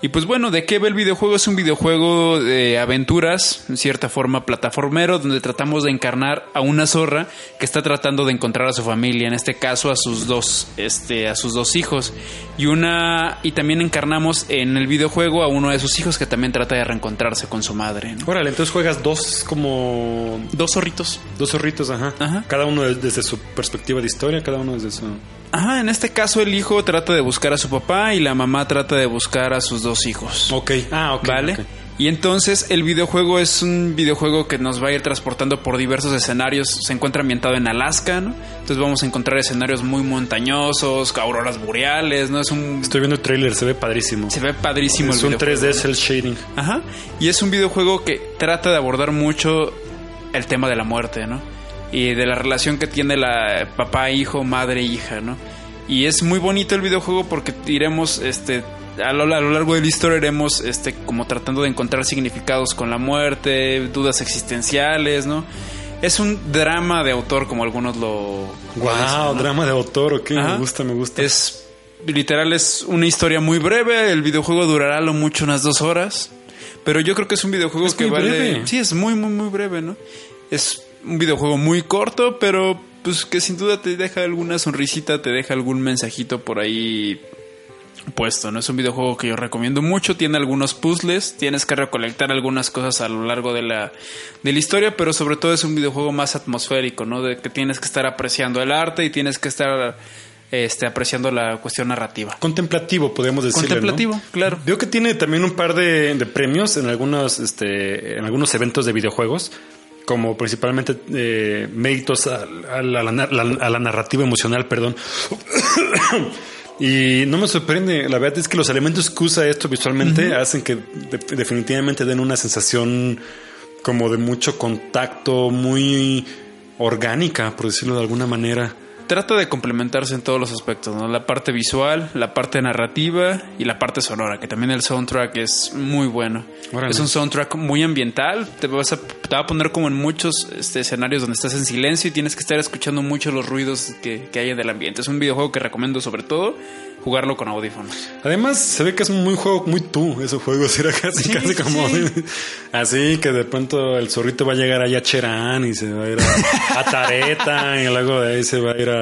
Y pues bueno, ¿de qué ve el videojuego? Es un videojuego de aventuras, en cierta forma plataformero, donde tratamos de encarnar a una zorra que está tratando de encontrar a su familia, en este caso a sus dos, este, a sus dos hijos. Y una, y también encarnamos en el videojuego a uno de sus hijos que también trata de reencontrarse con su madre. Órale, entonces juegas dos como dos zorritos. Dos zorritos, ajá. ajá. Cada uno desde su perspectiva de historia, cada uno desde su Ajá, en este caso el hijo trata de buscar a su papá y la mamá trata de buscar a sus dos hijos. Ok. Ah, ok. ¿Vale? Y entonces el videojuego es un videojuego que nos va a ir transportando por diversos escenarios. Se encuentra ambientado en Alaska, ¿no? Entonces vamos a encontrar escenarios muy montañosos, auroras boreales, ¿no? Es un... Estoy viendo el trailer, se ve padrísimo. Se ve padrísimo es un 3D cel shading. Ajá. Y es un videojuego que trata de abordar mucho el tema de la muerte, ¿no? Y de la relación que tiene la papá, hijo, madre, hija, ¿no? Y es muy bonito el videojuego porque iremos, este, a lo, largo de la historia iremos, este, como tratando de encontrar significados con la muerte, dudas existenciales, ¿no? Es un drama de autor, como algunos lo. Wow, drama de autor, ok, me gusta, me gusta. Es literal, es una historia muy breve. El videojuego durará lo mucho unas dos horas. Pero yo creo que es un videojuego que vale. Breve. Sí, es muy, muy, muy breve, ¿no? Es un videojuego muy corto, pero pues que sin duda te deja alguna sonrisita, te deja algún mensajito por ahí puesto, ¿no? Es un videojuego que yo recomiendo mucho, tiene algunos puzzles, tienes que recolectar algunas cosas a lo largo de la, de la historia, pero sobre todo es un videojuego más atmosférico, ¿no? De que tienes que estar apreciando el arte y tienes que estar este, apreciando la cuestión narrativa. Contemplativo, podemos decirlo. Contemplativo, claro. Veo que tiene también un par de, de premios en algunos, este, en algunos eventos de videojuegos como principalmente eh, méritos a, la, narrativa emocional, perdón. *coughs* y no me sorprende, la verdad es que los elementos que usa esto visualmente hacen que definitivamente den una sensación como de mucho contacto, muy orgánica, por decirlo de alguna manera trata de complementarse en todos los aspectos, ¿no? La parte visual, la parte narrativa y la parte sonora, que también el soundtrack es muy bueno. Es un soundtrack muy ambiental, te, vas a, te va a poner como en muchos este, escenarios donde estás en silencio y tienes que estar escuchando mucho los ruidos que, que hay del ambiente. Es un videojuego que recomiendo sobre todo jugarlo con audífonos. Además, se ve que es un muy juego muy tú, ese juego. *laughs* Era casi, casi como *laughs* así que de pronto el zorrito va a llegar allá a Cherán y se va a ir a, a Tareta y luego de ahí se va a ir a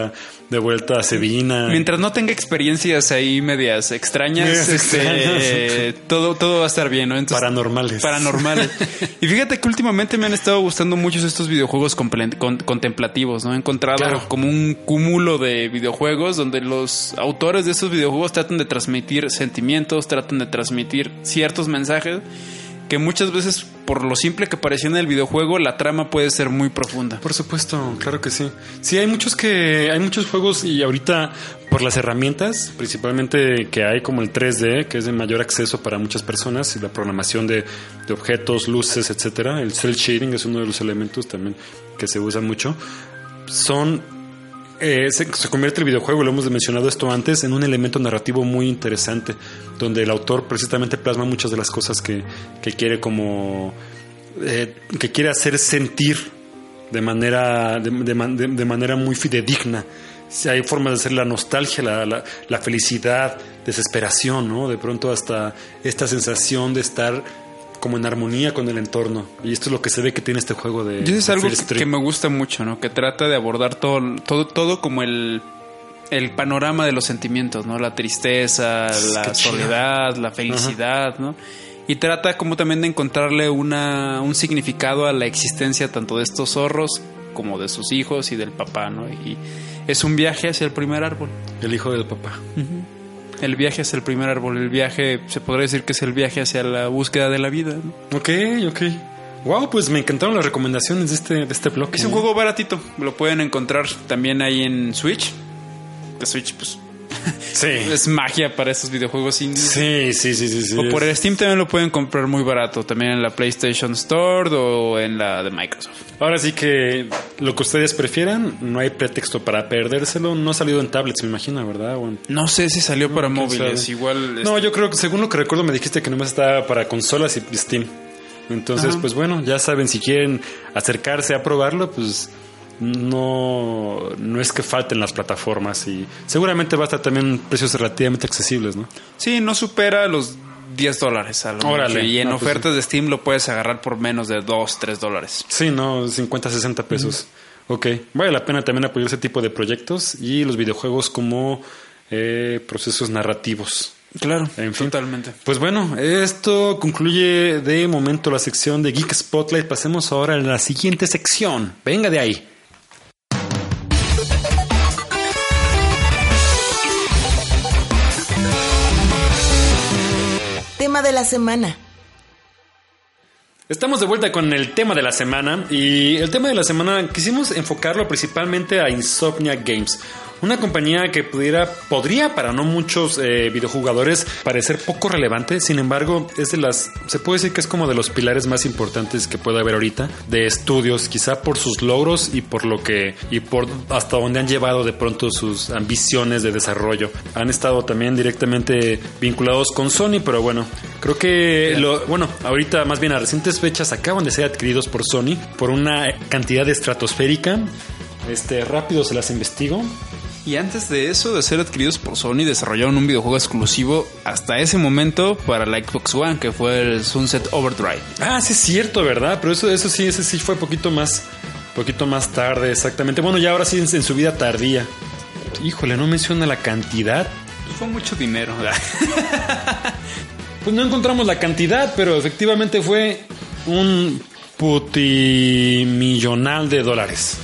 de vuelta a Sevina. Mientras no tenga experiencias ahí medias extrañas, este, *laughs* todo, todo va a estar bien, ¿no? paranormales. Paranormales. *laughs* y fíjate que últimamente me han estado gustando muchos estos videojuegos contemplativos, ¿no? He encontrado como un cúmulo de videojuegos donde los autores de estos videojuegos tratan de transmitir sentimientos, tratan de transmitir ciertos mensajes que muchas veces, por lo simple que parecía en el videojuego, la trama puede ser muy profunda. Por supuesto, claro que sí. Sí, hay muchos que, hay muchos juegos y ahorita por las herramientas, principalmente que hay como el 3D, que es de mayor acceso para muchas personas, y la programación de, de objetos, luces, etcétera. El cel shading es uno de los elementos también que se usa mucho. Son eh, se, convierte el videojuego, lo hemos mencionado esto antes, en un elemento narrativo muy interesante, donde el autor precisamente plasma muchas de las cosas que, quiere como... Eh, que quiere hacer sentir de manera, de, manera muy fidedigna. Si hay formas de hacer la nostalgia, la, la, la felicidad, desesperación, ¿no? De pronto hasta esta sensación de estar como en armonía con el entorno. Y esto es lo que se ve que tiene este juego de. Y es algo que, me gusta mucho, ¿no? Que trata de abordar todo, todo, todo como el, el panorama de los sentimientos, ¿no? La tristeza, la soledad, la felicidad, ¿no? Y trata como también de encontrarle una, un significado a la existencia tanto de estos zorros como de sus hijos y del papá, ¿no? Y es un viaje hacia el primer árbol. El hijo del papá. El viaje es el primer árbol. El viaje, se podría decir que es el viaje hacia la búsqueda de la vida. Ok, ok. Wow, pues me encantaron las recomendaciones de este, de este blog. Es un juego baratito. Lo pueden encontrar también ahí en Switch. De Switch, pues Sí. *laughs* es magia para estos videojuegos indies. Sí, sí, sí, sí. sí. O por el Steam también lo pueden comprar muy barato, también en la PlayStation Store o en la de Microsoft. Ahora sí que lo que ustedes prefieran, no hay pretexto para perdérselo. No ha salido en tablets, me imagino, ¿verdad? O en- No sé si salió para quién móviles, sabe. igual... No, este, yo creo que según lo que recuerdo me dijiste que nomás estaba para consolas y Steam. Entonces, Ajá. pues bueno, ya saben, si quieren acercarse a probarlo, pues no, no es que falten las plataformas y seguramente va a estar también precios relativamente accesibles, ¿no? Sí, no supera los 10 dólares Y en No, pues ofertas de Steam lo puedes agarrar por menos de 2, 3 dólares. Sí, no, 50, 60 pesos. Ok, vale la pena también apoyar ese tipo de proyectos y los videojuegos como eh, procesos narrativos. Claro, En fin. totalmente. Pues bueno, esto concluye de momento la sección de Geek Spotlight. Pasemos ahora a la siguiente sección. Venga de ahí. La semana. Estamos de vuelta con el tema de la semana y el tema de la semana quisimos enfocarlo principalmente a Insomnia Games, una compañía que pudiera, podría para no muchos eh, videojugadores parecer poco relevante, sin embargo es de las, se puede decir que es como de los pilares más importantes que puede haber ahorita de estudios, quizá por sus logros y por lo que y por hasta donde han llevado de pronto sus ambiciones de desarrollo. Han estado también directamente vinculados con Sony, pero bueno, creo que lo, bueno, ahorita más bien a recientes fechas acaban de ser adquiridos por Sony por una cantidad estratosférica. Este, rápido se las investigo. Y antes de eso, de ser adquiridos por Sony, desarrollaron un videojuego exclusivo hasta ese momento para la Xbox One, que fue el Sunset Overdrive. Ah, sí es cierto, ¿verdad? Pero eso, eso sí, ese sí fue poquito más, poquito más tarde, exactamente. Bueno, ya ahora sí en, en su vida tardía. Híjole, no menciona la cantidad. Fue mucho dinero. Pues no encontramos la cantidad, pero efectivamente fue un putimillonal de dólares.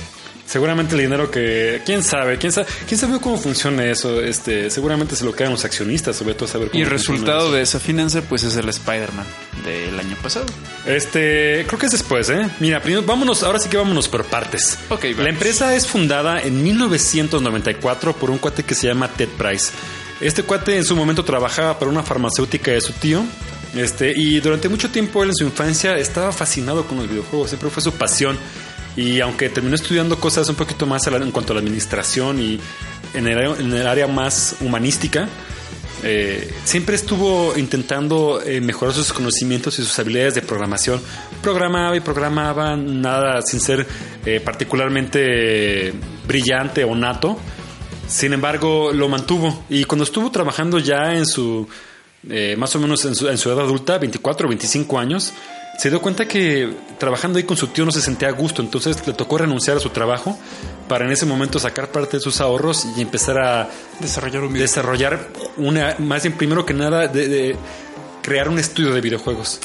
Seguramente el dinero que. ¿Quién sabe? ¿Quién sabe, ¿Quién sabe cómo funciona eso? Este, seguramente se lo quedan los accionistas, sobre todo saber cómo Y el resultado eso. de esa finanza, pues es el Spider-Man del año pasado. Este, creo que es después, ¿eh? Mira, primero vámonos, ahora sí que vámonos por partes. Ok, vamos. La empresa es fundada en 1994 por un cuate que se llama Ted Price. Este cuate en su momento trabajaba para una farmacéutica de su tío. Este, y durante mucho tiempo él en su infancia estaba fascinado con los videojuegos, siempre fue su pasión. Y aunque terminó estudiando cosas un poquito más en cuanto a la administración y en el, en el área más humanística, eh, siempre estuvo intentando eh, mejorar sus conocimientos y sus habilidades de programación. Programaba y programaba, nada sin ser eh, particularmente brillante o nato. Sin embargo, lo mantuvo. Y cuando estuvo trabajando ya en su, eh, más o menos en su edad adulta, 24 o 25 años, se dio cuenta que trabajando ahí con su tío no se sentía a gusto. Entonces le tocó renunciar a su trabajo para en ese momento sacar parte de sus ahorros y empezar a Desarrollar un desarrollar una, más bien primero que nada, de, de crear un estudio de videojuegos.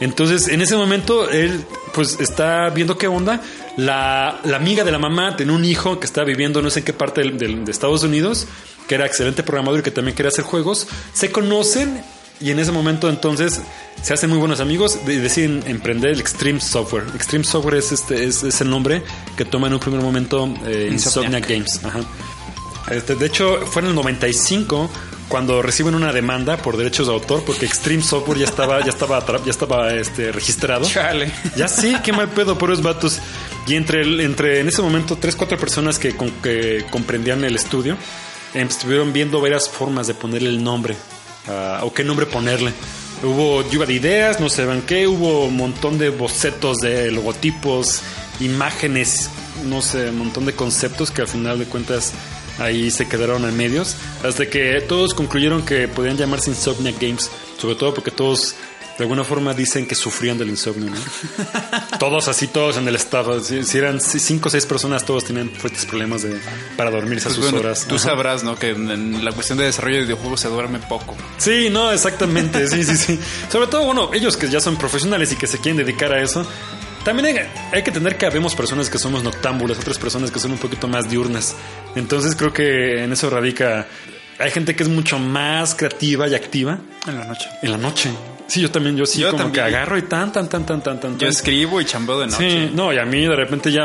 Entonces, en ese momento, él pues está viendo qué onda. La, la amiga de la mamá tenía un hijo que estaba viviendo no sé en qué parte del- del- de Estados Unidos, que era excelente programador y que también quería hacer juegos. Se conocen y en ese momento entonces se hacen muy buenos amigos y deciden emprender el Extreme Software. Extreme Software es, este, es, es el nombre que toma en un primer momento eh, Insomnia Insomniac. Games. Ajá. Este, de hecho, fue en el 95 cuando reciben una demanda por derechos de autor porque Extreme Software ya estaba, ya estaba, ya estaba este, registrado. Chale. Ya sí, qué mal pedo por esos vatos. Y entre, el- entre en ese momento tres, cuatro personas que, con- que comprendían el estudio eh, estuvieron viendo varias formas de ponerle el nombre ah, o qué nombre ponerle. Hubo lluvia de ideas, no sé ven qué, hubo un montón de bocetos de logotipos, imágenes, no sé, un montón de conceptos que al final de cuentas ahí se quedaron en medios, hasta que todos concluyeron que podían llamarse Insomnia Games, sobre todo porque todos de alguna forma dicen que sufrían del insomnio, ¿no? todos así, todos en el estado. Si, si eran cinco o seis personas, todos tenían fuertes problemas de, para dormirse a Pues sus bueno, horas. tú Ajá. sabrás, ¿no? Que en, en la cuestión de desarrollo de videojuegos se duerme poco. Sí, no, exactamente, sí, sí, sí. Sobre todo, bueno, ellos que ya son profesionales y que se quieren dedicar a eso. También hay, hay que tener que habemos personas que somos noctámbulas, otras personas que son un poquito más diurnas. Entonces creo que en eso radica... Hay gente que es mucho más creativa y activa En la noche. en la noche. Sí, yo también, yo sí, Yo como también. que agarro y tan, tan, tan, tan, tan, tan. Yo escribo y chambeo de noche. Sí, no, y a mí de repente ya,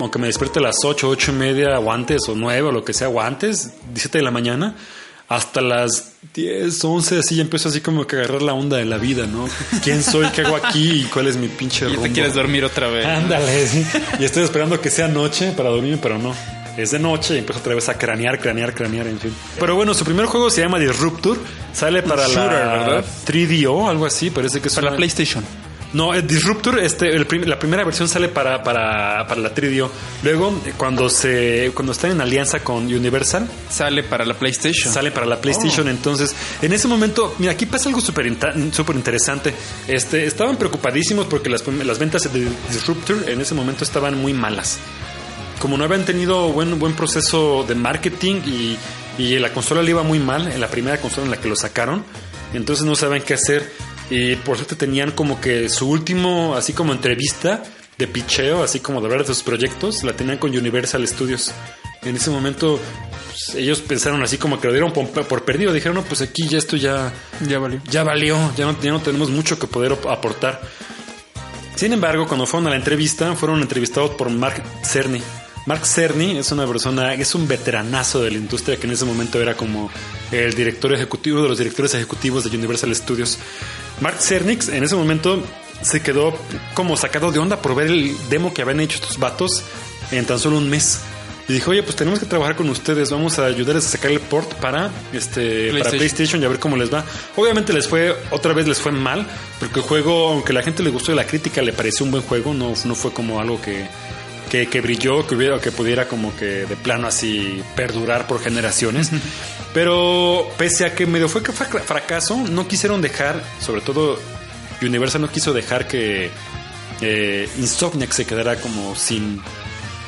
aunque me despierte a las 8, 8 y media o antes, o 9 o lo que sea, o antes, 17 de la mañana, hasta las 10, 11, así ya empiezo así como que a agarrar la onda de la vida, ¿no? ¿Quién soy? ¿Qué hago aquí? ¿Y cuál es mi pinche *laughs* Y te rumbo? quieres dormir otra vez. Ándale, sí. Y estoy esperando que sea noche para dormir, pero no. Es de noche y empiezo otra vez a cranear, cranear, cranear, en fin. Pero bueno, su primer juego se llama Disruptor. Sale para shooter, la ¿verdad? 3DO, algo así. Parece que es Para la PlayStation. no, el Disruptor, este, el prim- la primera versión sale para, para, para la 3DO. Luego, eh, cuando se, cuando están en alianza con Universal, Sale para la PlayStation. sale para la PlayStation. Entonces, en ese momento, mira, aquí pasa algo súper súper interesante. Este, estaban preocupadísimos porque las, las ventas de Disruptor en ese momento estaban muy malas. Como no habían tenido buen, buen proceso de marketing y, y la consola le iba muy mal, en la primera consola en la que lo sacaron, entonces no sabían qué hacer. Y por suerte tenían como que su último, así como entrevista de picheo, así como de hablar de sus proyectos, la tenían con Universal Studios. En ese momento pues, ellos pensaron así como que lo dieron por, por perdido. Dijeron, no, pues aquí ya esto ya, Ya valió. ya valió, ya no, ya no tenemos mucho que poder aportar. Sin embargo, cuando fueron a la entrevista, fueron entrevistados por Mark Cerny. Mark Cerny es una persona, es un veteranazo de la industria que en ese momento era como el director ejecutivo de los directores ejecutivos de Universal Studios. Mark Cerny en ese momento se quedó como sacado de onda por ver el demo que habían hecho estos vatos en tan solo un mes. Y dijo, oye, pues tenemos que trabajar con ustedes, vamos a ayudarles a sacar el port para este para PlayStation. PlayStation y a ver cómo les va. Obviamente les fue, otra vez les fue mal, porque el juego, aunque la gente le gustó y la crítica le pareció un buen juego, no, no fue como algo que, que, que brilló, que hubiera, que pudiera como que de plano así perdurar por generaciones. *laughs* Pero pese a que medio fue que fue fracaso, no quisieron dejar, sobre todo Universal no quiso dejar que eh, Insomniac se quedara como sin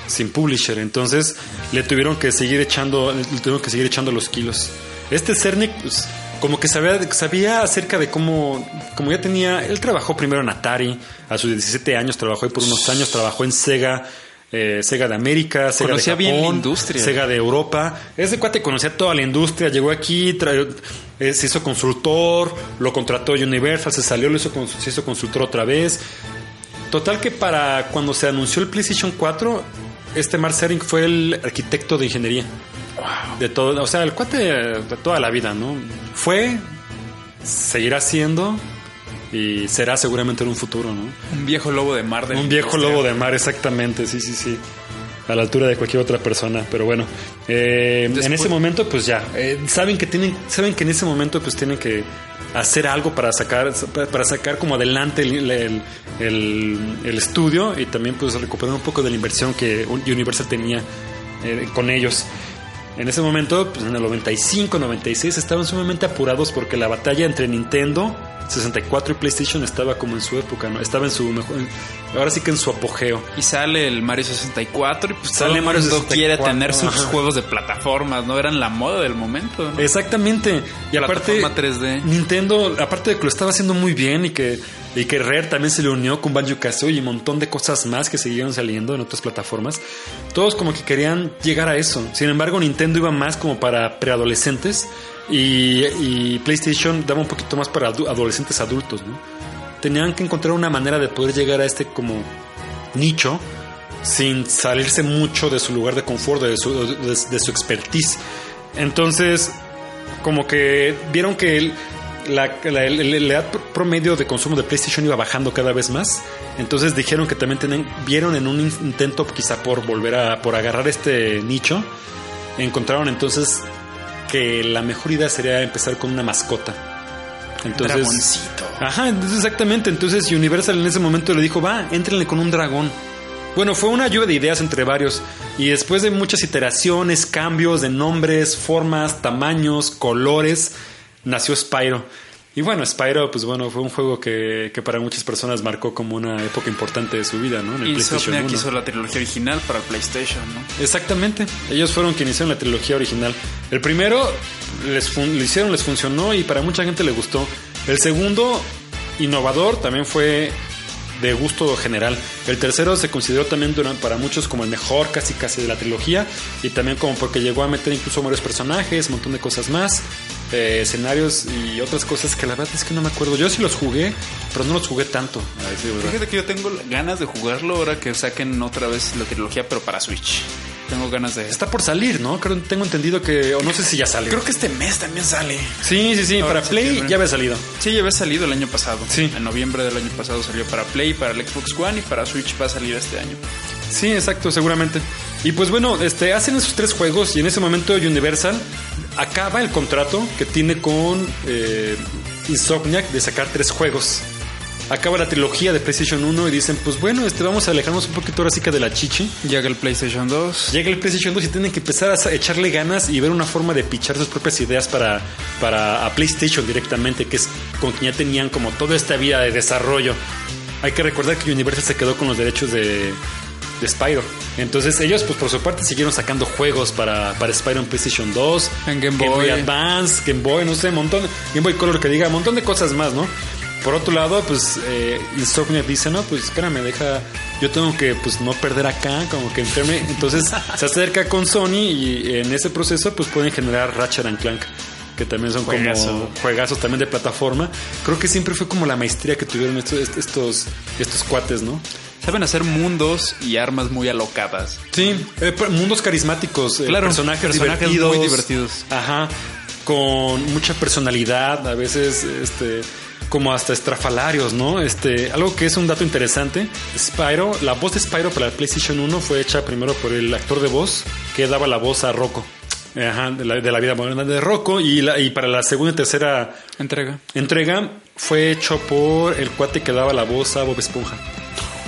sin publisher, entonces le tuvieron que seguir echando, le tuvieron que seguir echando los kilos. Este Cernic, pues, como que sabía, sabía acerca de cómo, como ya tenía, él trabajó primero en Atari, a sus 17 años trabajó ahí por unos años, trabajó en Sega, eh, Sega de América, Sega Conocía de Japón, bien la industria. Sega de Europa. Ese cuate conocía toda la industria, llegó aquí, tra- eh, se hizo consultor, lo contrató Universal, se salió, lo hizo, se hizo consultor otra vez. Total que para cuando se anunció el PlayStation 4, este Mark Cerny fue el arquitecto de ingeniería. De todo, o sea, el cuate de toda la vida, ¿no? Fue, seguirá siendo y será seguramente en un futuro, ¿no? Un viejo lobo de mar. de Un viejo lobo de mar, exactamente, sí, sí, sí. A la altura de cualquier otra persona, pero bueno. eh, en ese momento, pues ya, eh, saben que tienen, saben que en ese momento, pues tienen que hacer algo para sacar, para sacar como adelante el, el- el- el estudio y también pues recuperar un poco de la inversión que Universal tenía eh, con ellos. En ese momento, pues en el 95, 96, estaban sumamente apurados porque la batalla entre Nintendo 64 y PlayStation estaba como en su época, ¿no? Estaba en su mejor. Ahora sí que en su apogeo. Y sale el Mario 64 y pues Sale todo Mario mundo 64, quiere tener sus ajá. juegos de plataformas, ¿no? Eran la moda del momento, ¿no? Exactamente. Y aparte, Plataforma 3D. Nintendo, aparte de que lo estaba haciendo muy bien y que, y que Rare también se le unió con Banjo Kazooie y un montón de cosas más que siguieron saliendo en otras plataformas, todos como que querían llegar a eso. Sin embargo, Nintendo iba más como para preadolescentes y, y PlayStation daba un poquito más para adolescentes adultos. Tenían que encontrar una manera de poder llegar a este como nicho sin salirse mucho de su lugar de confort, de su, de, su expertise. Entonces, como que vieron que el- la, edad promedio de consumo de PlayStation iba bajando cada vez más. Entonces dijeron que también vieron en un intento quizá por volver a, por agarrar este nicho, encontraron entonces que la mejor idea sería empezar con una mascota. Entonces, Dragoncito. Ajá, entonces exactamente. Entonces Universal en ese momento le dijo, va, éntrenle con un dragón. Bueno, fue una lluvia de ideas entre varios. Y después de muchas iteraciones, cambios de nombres, formas, tamaños, colores, nació Spyro. Y bueno, Spyro, pues bueno, fue un juego que, que para muchas personas marcó como una época importante de su vida, ¿no? En el PlayStation Insomniac 1. hizo la trilogía original para el PlayStation, ¿no? Exactamente. Ellos fueron quienes hicieron la trilogía original. El primero les fun- hicieron, les funcionó y para mucha gente le gustó. El segundo, innovador, también fue de gusto general. El tercero se consideró también durante, para muchos como el mejor casi casi de la trilogía y también como porque llegó a meter incluso varios personajes, un montón de cosas más. eh, escenarios y otras cosas que la verdad es que no me acuerdo. Yo sí los jugué, pero no los jugué tanto. a decir verdad. Fíjate que yo tengo ganas de jugarlo ahora que saquen otra vez la trilogía, pero para Switch. Tengo ganas de... Está por salir, ¿no? Creo, tengo entendido que, o no sé si ya sale. Creo que este mes también sale. Sí, sí, sí, Ahora para Play septiembre. ya había salido. Sí, ya había salido el año pasado. Sí. En noviembre del año pasado salió para Play, para el Xbox One y para Switch va a salir este año. Sí, exacto, seguramente. Y pues bueno, este, hacen esos tres juegos y en ese momento Universal acaba el contrato que tiene con eh, Insomniac de sacar tres juegos. Acaba la trilogía de PlayStation 1 y dicen, pues bueno, este, vamos a alejarnos un poquito ahora sí que de la chichi. Llega el PlayStation 2. Llega el PlayStation 2 y tienen que empezar a echarle ganas y ver una forma de pichar sus propias ideas para, para a PlayStation directamente, que es con quien ya tenían como toda esta vida de desarrollo. Hay que recordar que Universal se quedó con los derechos de, de Spyro. Entonces ellos, pues por su parte, siguieron sacando juegos para, para Spyro en PlayStation 2, En Game Boy. Advance, Game Boy, no sé, montón, Game Boy Color que diga, un montón de cosas más, ¿no? Por otro lado, pues eh, Insomniac dice, no, pues espérame, deja, yo tengo que pues no perder acá, como que enferme. Entonces se acerca con Sony y en ese proceso pues pueden generar Ratchet and Clank, que también son Juegazo. como juegazos también de plataforma. Creo que siempre fue como la maestría que tuvieron estos, estos, estos cuates, ¿no? Saben hacer mundos y armas muy alocadas. Sí, eh, mundos carismáticos, eh, personajes, personajes divertidos, muy divertidos. Ajá, con mucha personalidad, a veces este como hasta estrafalarios, ¿no? Este, algo que es un dato interesante, Spyro, la voz de Spyro para el PlayStation 1 fue hecha primero por el actor de voz que daba la voz a Rocco. Ajá, de la, de la vida moderna de Rocco y, la, y para la segunda y tercera Entrega. entrega fue hecho por el cuate que daba la voz a Bob Esponja.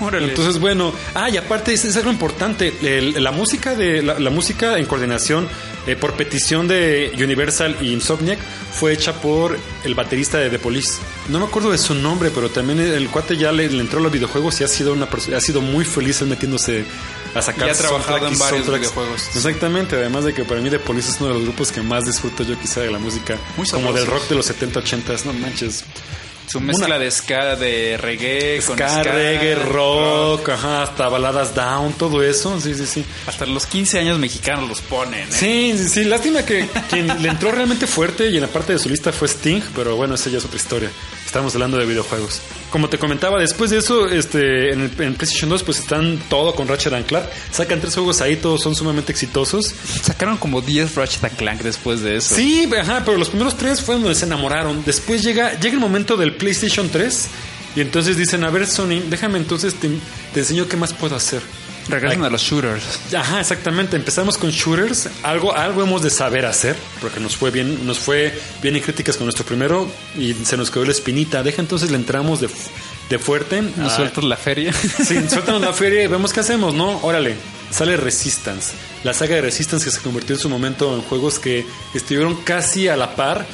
Órale. Entonces, bueno, ah, y aparte es, es algo importante, el- la música de la, la música en coordinación eh, por petición de Universal y Insomniac fue hecha por el baterista de The Police. No me acuerdo de su nombre, pero también el cuate ya le, le entró a los videojuegos y ha sido una ha sido muy feliz metiéndose a sacar Y ha trabajado en varios videojuegos. Exactamente, además de que para mí The Police es uno de los grupos que más disfruto yo quizá de la música, Muy como del rock de los 70, 80, no manches. Su mezcla de ska, de reggae, con Ska, reggae, rock, ajá, hasta baladas down, todo eso, sí, sí, sí. Hasta los 15 años mexicanos los ponen. ¿eh? Sí, sí, sí, lástima que quien le entró realmente fuerte y en la parte de su lista fue Sting, pero bueno, esa ya es otra historia. Estamos hablando de videojuegos. Como te comentaba, después de eso, este, en, el, en PlayStation 2, pues están todo con Ratchet and Clank. Sacan tres juegos ahí, todos son sumamente exitosos. Sacaron como 10 Ratchet and Clank después de eso. Sí, ajá, pero los primeros tres fueron donde se enamoraron. Después llega, llega el momento del PlayStation 3 y entonces dicen, a ver Sony, déjame entonces te, te enseño qué más puedo hacer. Regresan a los shooters. Ajá, exactamente. Empezamos con shooters. Algo, algo hemos de saber hacer, porque nos fue bien, nos fue bien en críticas con nuestro primero y se nos quedó la espinita. Deja entonces le entramos de, de fuerte. Nos Ah, sueltas la feria. *laughs* Sí, suéltanos la feria y vemos qué hacemos, ¿no? Órale, sale Resistance. La saga de Resistance que se convirtió en su momento en juegos que estuvieron casi a la par,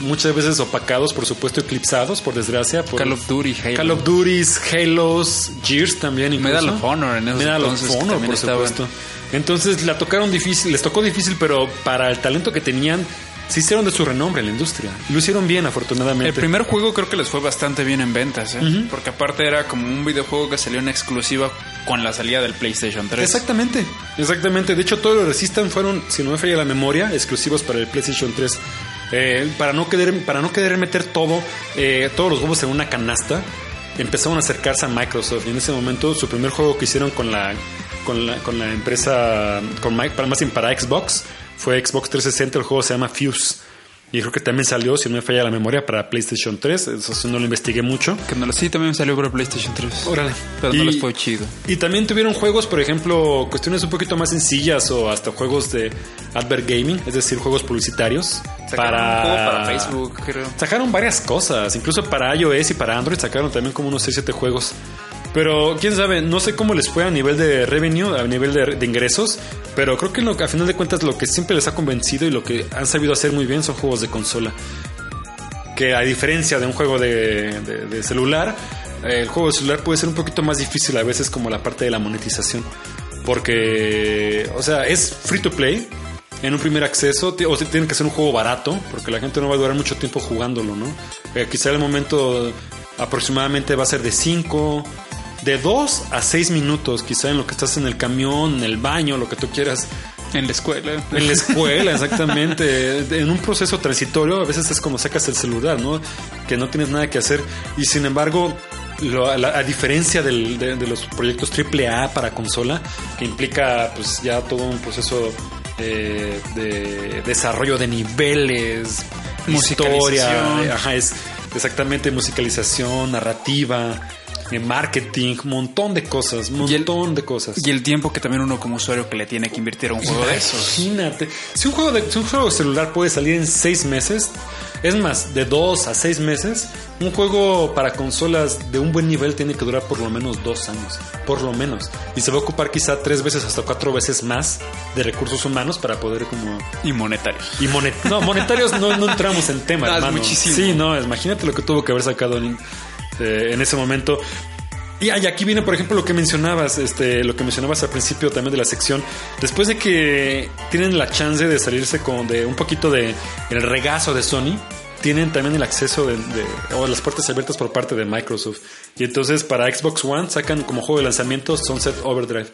muchas veces opacados, por supuesto, eclipsados, por desgracia. Por Call of Duty, Halo. Call of Duties, Halos, Gears también. Incluso. Medal of Honor en esos Medal of entonces, Honor, por supuesto. Entonces la tocaron difícil, les tocó difícil, pero para el talento que tenían, se hicieron de su renombre en la industria. Lo hicieron bien, afortunadamente. El primer juego creo que les fue bastante bien en ventas, ¿eh? porque aparte era como un videojuego que salió en exclusiva con la salida del PlayStation 3. Exactamente, exactamente. De hecho, todos los Resistance fueron, si no me falla la memoria, exclusivos para el PlayStation 3. Eh, para no querer, para no meter todo, eh, todos los huevos en una canasta, empezaron a acercarse a Microsoft. Y en ese momento, su primer juego que hicieron con la, con la, empresa, con para más bien para Xbox, fue Xbox 360. El juego se llama Fuse. Y creo que también salió, si no me falla la memoria, para PlayStation 3. Eso sí no lo investigué mucho. Que no lo sí también salió para PlayStation 3. Órale. Pero no Y- les fue chido. Y también tuvieron juegos, por ejemplo, cuestiones un poquito más sencillas o hasta juegos de advert gaming, es decir, juegos publicitarios. Sacaron un juego para Facebook, creo. Sacaron varias cosas, incluso para iOS y para Android sacaron también como unos 6-7 juegos. Pero quién sabe, no sé cómo les fue a nivel de revenue, a nivel de, ingresos, pero creo que a final de cuentas lo que siempre les ha convencido y lo que han sabido hacer muy bien son juegos de consola que a diferencia de un juego de, celular, el juego de celular puede ser un poquito más difícil a veces como la parte de la monetización. Porque, o sea, es free to play en un primer acceso, o tiene que ser un juego barato, porque la gente no va a durar mucho tiempo jugándolo, ¿no? Eh, quizá el momento aproximadamente va a ser de 5, de 2 a 6 minutos, quizá en lo que estás en el camión, en el baño, lo que tú quieras. En la escuela. En la escuela, *laughs* exactamente. En un proceso transitorio, a veces es como sacas el celular, ¿no? Que no tienes nada que hacer. Y sin embargo, lo- a, la- a diferencia del- de, de los proyectos AAA para consola, que implica pues ya todo un proceso eh, de desarrollo de niveles, historia, ajá, es exactamente musicalización, narrativa, eh, marketing, montón de cosas, Y el- montón de cosas. Y el tiempo que también uno como usuario que le tiene que invertir a un juego de esos. Imagínate. Si un juego de si un juego celular puede salir en seis meses, es más, de dos a seis meses, un juego para consolas de un buen nivel tiene que durar por lo menos dos años. Por lo menos. Y se va a ocupar quizá tres veces hasta cuatro veces más de recursos humanos para poder como Y monetarios. y monet no, monetarios no, no entramos en tema, No, *laughs* es hermano. muchísimo. Sí, no, imagínate lo que tuvo que haber sacado en, eh, en ese momento. Y ah, y aquí viene, por ejemplo, lo que mencionabas, este, lo que mencionabas al principio también de la sección. Después de que tienen la chance de salirse con un poquito de el regazo de Sony, tienen también el acceso de- o las puertas abiertas por parte de Microsoft. Y entonces para Xbox One sacan como juego de lanzamiento Sunset Overdrive.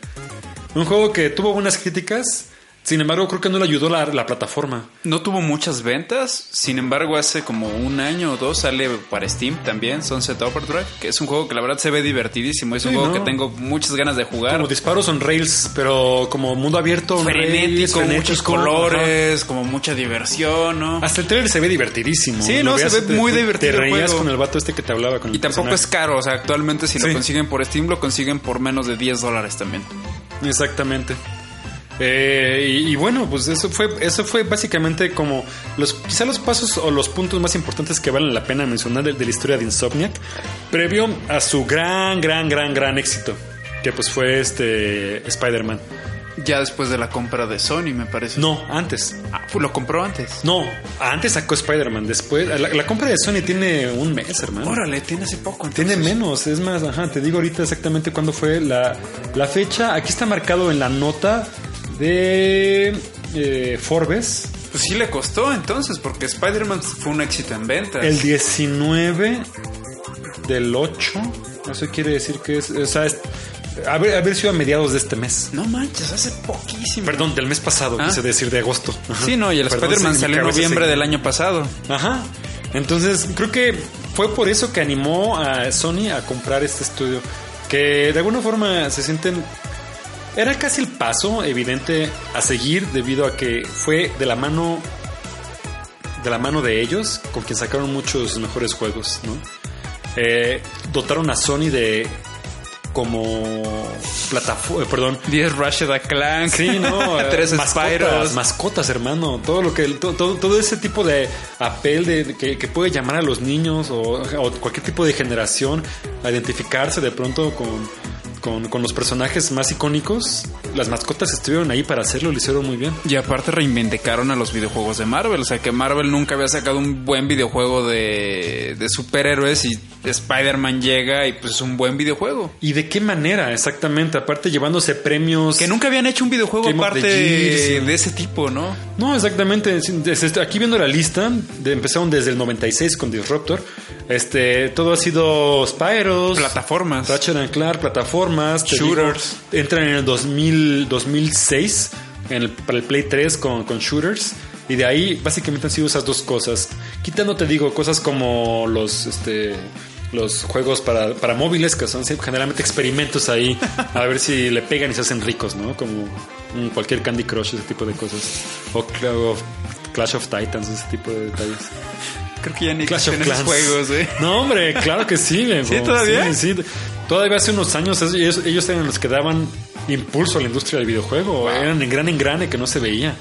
Un juego que tuvo buenas críticas, sin embargo creo que no le ayudó la, la plataforma. No tuvo muchas ventas, sin embargo hace como un año o dos sale para Steam también, Sunset Overdrive, que es un juego que la verdad se ve divertidísimo, es un juego ¿no? que tengo muchas ganas de jugar. Como disparos on rails, pero como mundo abierto, rails, frenético, muchos colores, como mucha diversión, ¿no? Hasta el trailer se ve divertidísimo. Sí, no, se ve te- muy te- divertido Te reías con el vato este que te hablaba. Con Y el tampoco es caro, o sea, actualmente si Sí. lo consiguen por Steam, lo consiguen por menos de 10 dólares también. Exactamente. Eh, y, y bueno, pues eso fue, eso fue básicamente como los, quizá los pasos o los puntos más importantes que valen la pena mencionar de, de la historia de Insomniac, previo a su gran, gran, gran, gran éxito, que pues fue este Spider-Man. Ya después de la compra de Sony, me parece. No, antes. Ah, pues lo compró antes. No, antes sacó Spider-Man. Después, la, la compra de Sony tiene un mes, hermano. Órale, tiene hace poco. Tiene menos, es más, ajá, te digo ahorita exactamente cuándo fue la, la fecha. Aquí está marcado en la nota de eh, Forbes. Pues sí le costó entonces, porque Spider-Man fue un éxito en ventas. El 19 del 8. Eso quiere decir que es, o sea, es- haber, haber sido a mediados de este mes. No manches, hace poquísimo. Perdón, del mes pasado, Ah. quise decir de agosto. Ajá. Sí, no, y el Spider-Man sí, salió en noviembre se- del año pasado. Ajá. Entonces, creo que fue por eso que animó a Sony a comprar este estudio. Que de alguna forma se sienten. Era casi el paso evidente a seguir debido a que fue de la mano. De la mano de ellos, con quien sacaron muchos mejores juegos, ¿no? Eh, dotaron a Sony de como plataforma, perdón, 10 Ratchet Clank. Sí, no, *laughs* Tres mascotas, Spyros. mascotas, hermano. Todo lo que to- todo, todo ese tipo de apel de, de que, que puede llamar a los niños o, o cualquier tipo de generación a identificarse de pronto con, con, con los personajes más icónicos. Las mascotas estuvieron ahí para hacerlo, lo hicieron muy bien. Y aparte reivindicaron a los videojuegos de Marvel. O sea que Marvel nunca había sacado un buen videojuego de, de superhéroes y Spider-Man llega y pues es un buen videojuego. ¿Y de qué manera exactamente? Aparte llevándose premios. Que nunca habían hecho un videojuego Game aparte de ese tipo, ¿no? No, exactamente. Desde- Aquí viendo la lista, de- empezaron desde el 96 con Disruptor. Este, todo ha sido Spyros, Plataformas. Ratchet and Clank, plataformas, te Shooters. digo, entran en el 2000, 2006 en el, para el Play 3 con, con shooters. Y de ahí básicamente han sido esas dos cosas. Quitando, te digo, cosas como los este los juegos para, para móviles, que son generalmente experimentos ahí, a ver si le pegan y se hacen ricos, ¿no? Como cualquier Candy Crush, ese tipo de cosas. O Clash of Titans, ese tipo de detalles. Creo que ya ni Clash existen esos juegos, ¿eh? No, hombre, claro que sí. ¿Sí, todavía? Sí, sí. Todavía hace unos años ellos, ellos eran los que daban impulso a la industria del videojuego. Eran en gran engrane que no se veía.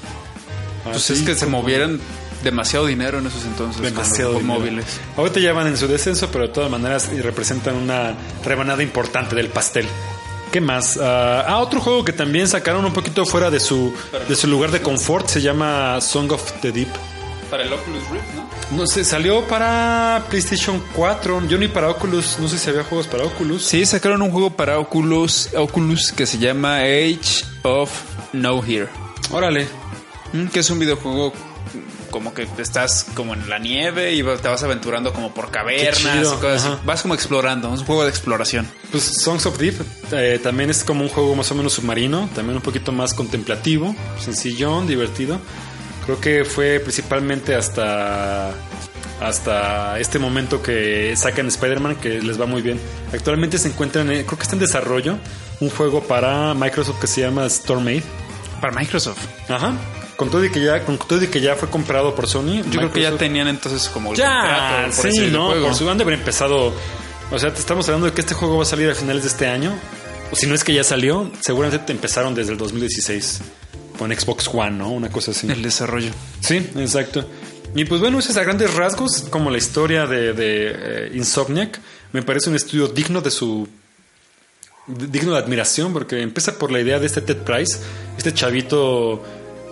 Pues Así es que se movieran demasiado dinero en esos entonces. con Demasiado dinero. móviles. Ahorita ya van en su descenso, pero de todas maneras representan una rebanada importante del pastel. ¿Qué más? Ah, ah, otro juego que también sacaron un poquito fuera de su, de su lugar de confort se llama Song of the Deep. Para el Oculus Rift, ¿no? No sé, salió para PlayStation 4. Yo ni para Oculus. No sé si había juegos para Oculus. Sí, sacaron un juego para Oculus, Oculus que se llama Age of No Here. Órale. Mm, Que es un videojuego como que estás como en la nieve y te vas aventurando como por cavernas chido, y cosas así. Vas como explorando, es un juego de exploración. Pues Songs of Deep eh, también es como un juego más o menos submarino, también un poquito más contemplativo, sencillón, divertido. Creo que fue principalmente hasta hasta este momento que sacan Spider-Man que les va muy bien. Actualmente se encuentran, en- creo que está en desarrollo un juego para Microsoft que se llama Stormade. Para Microsoft. Ajá. Con todo y que ya con todo y que ya fue comprado por Sony. Yo creo que ya tenían entonces como el ya, por sí, no, juego. por su han de haber empezado. O sea, te estamos hablando de que este juego va a salir a finales de este año. O si no es que ya salió, seguramente te empezaron desde el 2016 con Xbox One, ¿no? Una cosa así. El desarrollo. Sí, exacto. Y pues bueno, es a grandes rasgos como la historia de, de, eh, Insomniac. Me parece un estudio digno de su digno de admiración porque empieza por la idea de este Ted Price, este chavito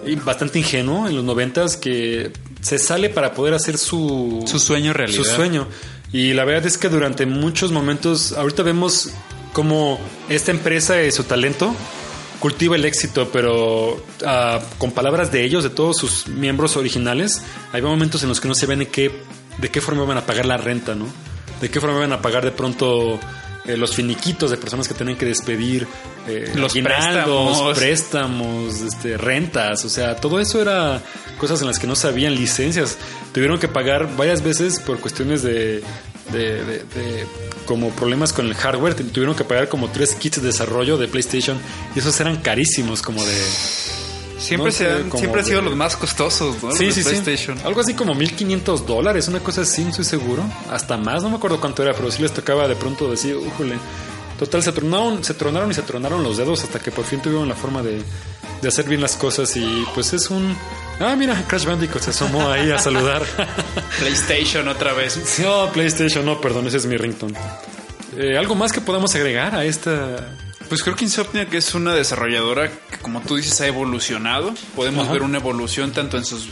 y bastante ingenuo en los noventas que se sale para poder hacer su Su sueño realidad. su sueño. Y la verdad es que durante muchos momentos, ahorita vemos cómo esta empresa y su talento cultiva el éxito, pero ah, con palabras de ellos, de todos sus miembros originales, hay momentos en los que no se ven en qué, de qué forma van a pagar la renta, ¿no? De qué forma van a pagar de pronto eh, los finiquitos de personas que tienen que despedir, eh, Los préstamos. préstamos, este, rentas, o sea, todo eso era cosas en las que no sabían licencias. Tuvieron que pagar varias veces por cuestiones de, de- de- de- como problemas con el hardware. Tuvieron que pagar como tres kits de desarrollo de PlayStation y esos eran carísimos, como de Siempre, No se sé, han, siempre han sido los más costosos, ¿no? Sí, Los sí, de PlayStation. sí. Algo así como 1500 dólares, una cosa así, no estoy seguro. Hasta más, no me acuerdo cuánto era, pero sí les tocaba de pronto decir, újole. Total, se tronaron, se tronaron y se tronaron los dedos hasta que por fin tuvieron la forma de, de hacer bien las cosas. Y pues es un. Ah, mira, Crash Bandicoot se asomó ahí a saludar. *laughs* PlayStation otra vez. no, PlayStation, no, perdón, ese es mi ringtone. Eh, ¿Algo más que podamos agregar a esta Pues creo que Insomniac es una desarrolladora que, como tú dices, ha evolucionado. Podemos Ajá. ver una evolución tanto en sus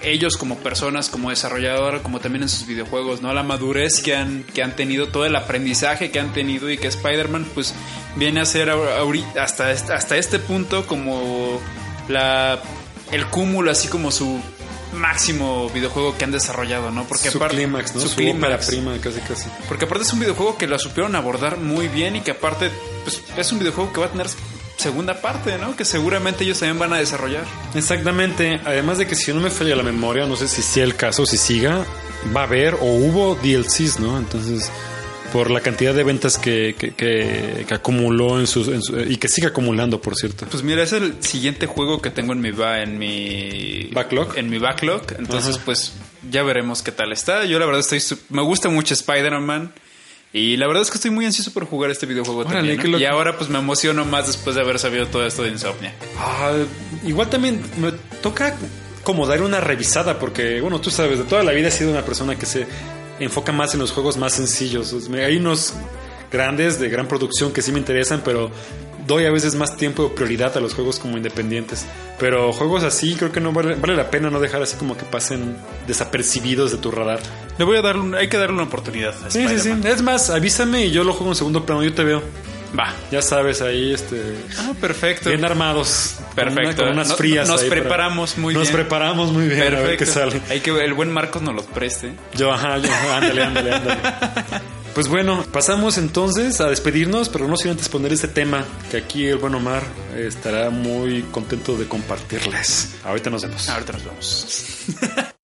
ellos como personas, como desarrolladora, como también en sus videojuegos, ¿no? La madurez que han, que han tenido, todo el aprendizaje que han tenido y que Spider-Man, pues, viene a ser ahor- ahorita, hasta, este- hasta este punto como la el cúmulo, así como su máximo videojuego que han desarrollado, ¿no? Porque su aparte- clímax, ¿no? su Su, clímax. prima, casi casi. Porque aparte es un videojuego que la supieron abordar muy bien y que aparte pues, es un videojuego que va a tener segunda parte, ¿no? Que seguramente ellos también van a desarrollar. Exactamente. Además de que si no me falla la memoria, no sé si sea el caso, si siga, va a haber o hubo DLCs, ¿no? Entonces, por la cantidad de ventas que, que, que- que acumuló en sus, en su- y que sigue acumulando, por cierto. Pues mira, es el siguiente juego que tengo en mi ba- en mi Backlog. En mi backlog. Entonces, Ajá. pues ya veremos qué tal está. Yo la verdad estoy me gusta mucho Spider-Man. Y la verdad es que estoy muy ansioso por jugar este videojuego Órale, también. Y ahora pues me emociono más después de haber sabido todo esto de Insomnia. Ah, igual también me toca como dar una revisada, porque, bueno, tú sabes, de toda la vida he sido una persona que se enfoca más en los juegos más sencillos. Hay unos grandes de gran producción que sí me interesan, pero doy a veces más tiempo o prioridad a los juegos como independientes. Pero juegos así creo que no vale, vale la pena no dejar así como que pasen desapercibidos de tu radar. Le voy a dar un- hay que darle una oportunidad. a Sí, sí, sí. Es más, avísame y yo lo juego en segundo plano, yo te veo. Va. Ya sabes, ahí este... Ah, perfecto. Bien armados. Con una- Perfecto. Con, unas frías. nos para- preparamos muy Nos bien. preparamos muy bien. A ver qué Perfecto. sale. Hay que el buen Marcos nos los preste. Yo, ajá, yo, ándale, ándale, ándale. *laughs* Pues bueno, pasamos entonces a despedirnos, pero no sin antes poner este tema que aquí el buen Omar estará muy contento de compartirles. Ahorita nos vemos. Ahorita nos vemos. *laughs*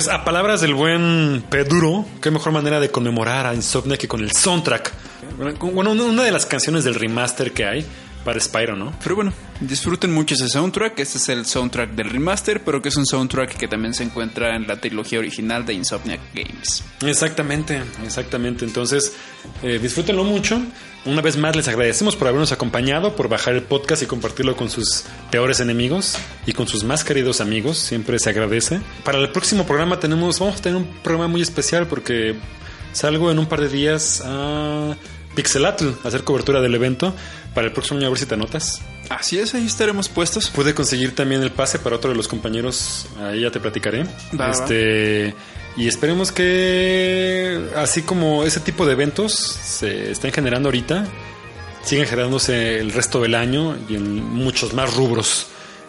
Pues a palabras del buen Peduro, qué mejor manera de conmemorar a Insomnia que con el soundtrack. Bueno, una de las canciones del remaster que hay para Spyro, ¿no? Pero bueno, disfruten mucho ese soundtrack. Este es el soundtrack del remaster, pero que es un soundtrack que también se encuentra en la trilogía original de Insomniac Games. Exactamente, exactamente. Entonces, eh, disfrútenlo mucho. Una vez más les agradecemos por habernos acompañado, por bajar el podcast y compartirlo con sus peores enemigos y con sus más queridos amigos. Siempre se agradece. Para el próximo programa tenemos, vamos a tener un programa muy especial porque salgo en un par de días a Pixelatl a hacer cobertura del evento. Para el próximo año a ver si te anotas. Así es, ahí estaremos puestos. Pude conseguir también el pase para otro de los compañeros. Ahí ya te platicaré. este. Y esperemos que, así como ese tipo de eventos se estén generando ahorita, sigan generándose el resto del año y en muchos más rubros.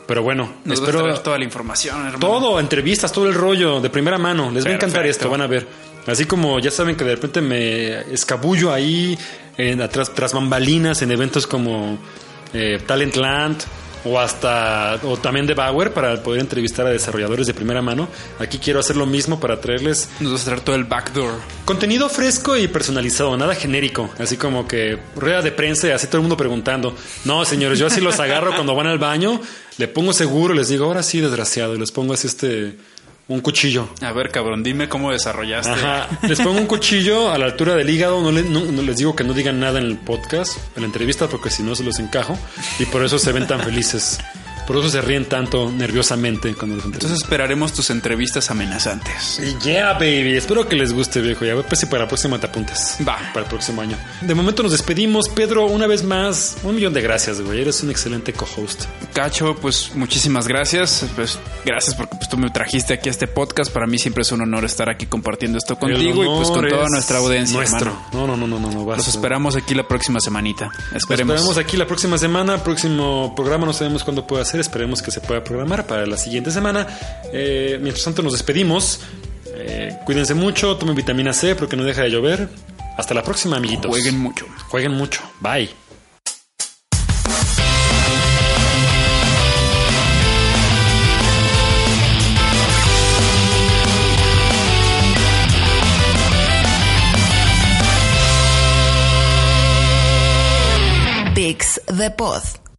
Pero bueno, Nos espero toda la información, hermano. Todo, entrevistas, todo el rollo de primera mano. Les va a encantar esto, van a ver. Así como ya saben que de repente me escabullo ahí en, atrás, tras bambalinas en eventos como eh, Talentland o hasta o también de Bauer para poder entrevistar a desarrolladores de primera mano. Aquí quiero hacer lo mismo para traerles nos vas a traer todo el backdoor. Contenido fresco y personalizado, nada genérico, así como que rueda de prensa y así todo el mundo preguntando. No, señores, yo así los agarro cuando van al baño, le pongo seguro, les digo, "Ahora sí, desgraciado", y les pongo así este un cuchillo. A ver, cabrón, dime cómo desarrollaste. Ajá. Les pongo un cuchillo a la altura del hígado. No, no, les digo que no digan nada en el podcast, en la entrevista, porque si no se los encajo. Y por eso se ven tan felices. Por eso se ríen tanto nerviosamente cuando los Entonces esperaremos tus entrevistas amenazantes. Yeah, baby. Espero que les guste, viejo. Ya pues si para la próxima te apuntes. Va. Para el próximo año. De momento nos despedimos. Pedro, una vez más, un millón de gracias, güey. Eres un excelente co-host. Cacho, pues muchísimas gracias. Pues gracias porque pues, tú me trajiste aquí a este podcast. Para mí siempre es un honor estar aquí compartiendo esto contigo y pues con toda nuestra audiencia. Nuestro. No, no, no, no, no. no Los esperamos aquí la próxima semanita. Esperemos. Nos esperamos aquí la próxima semana. Próximo programa, no sabemos cuándo puede ser Esperemos que se pueda programar para la siguiente semana. Eh, mientras tanto, nos despedimos. Eh, cuídense mucho, tomen vitamina C porque no deja de llover. Hasta la próxima, amiguitos. Jueguen mucho. Jueguen mucho. Bye. Pix the Pod.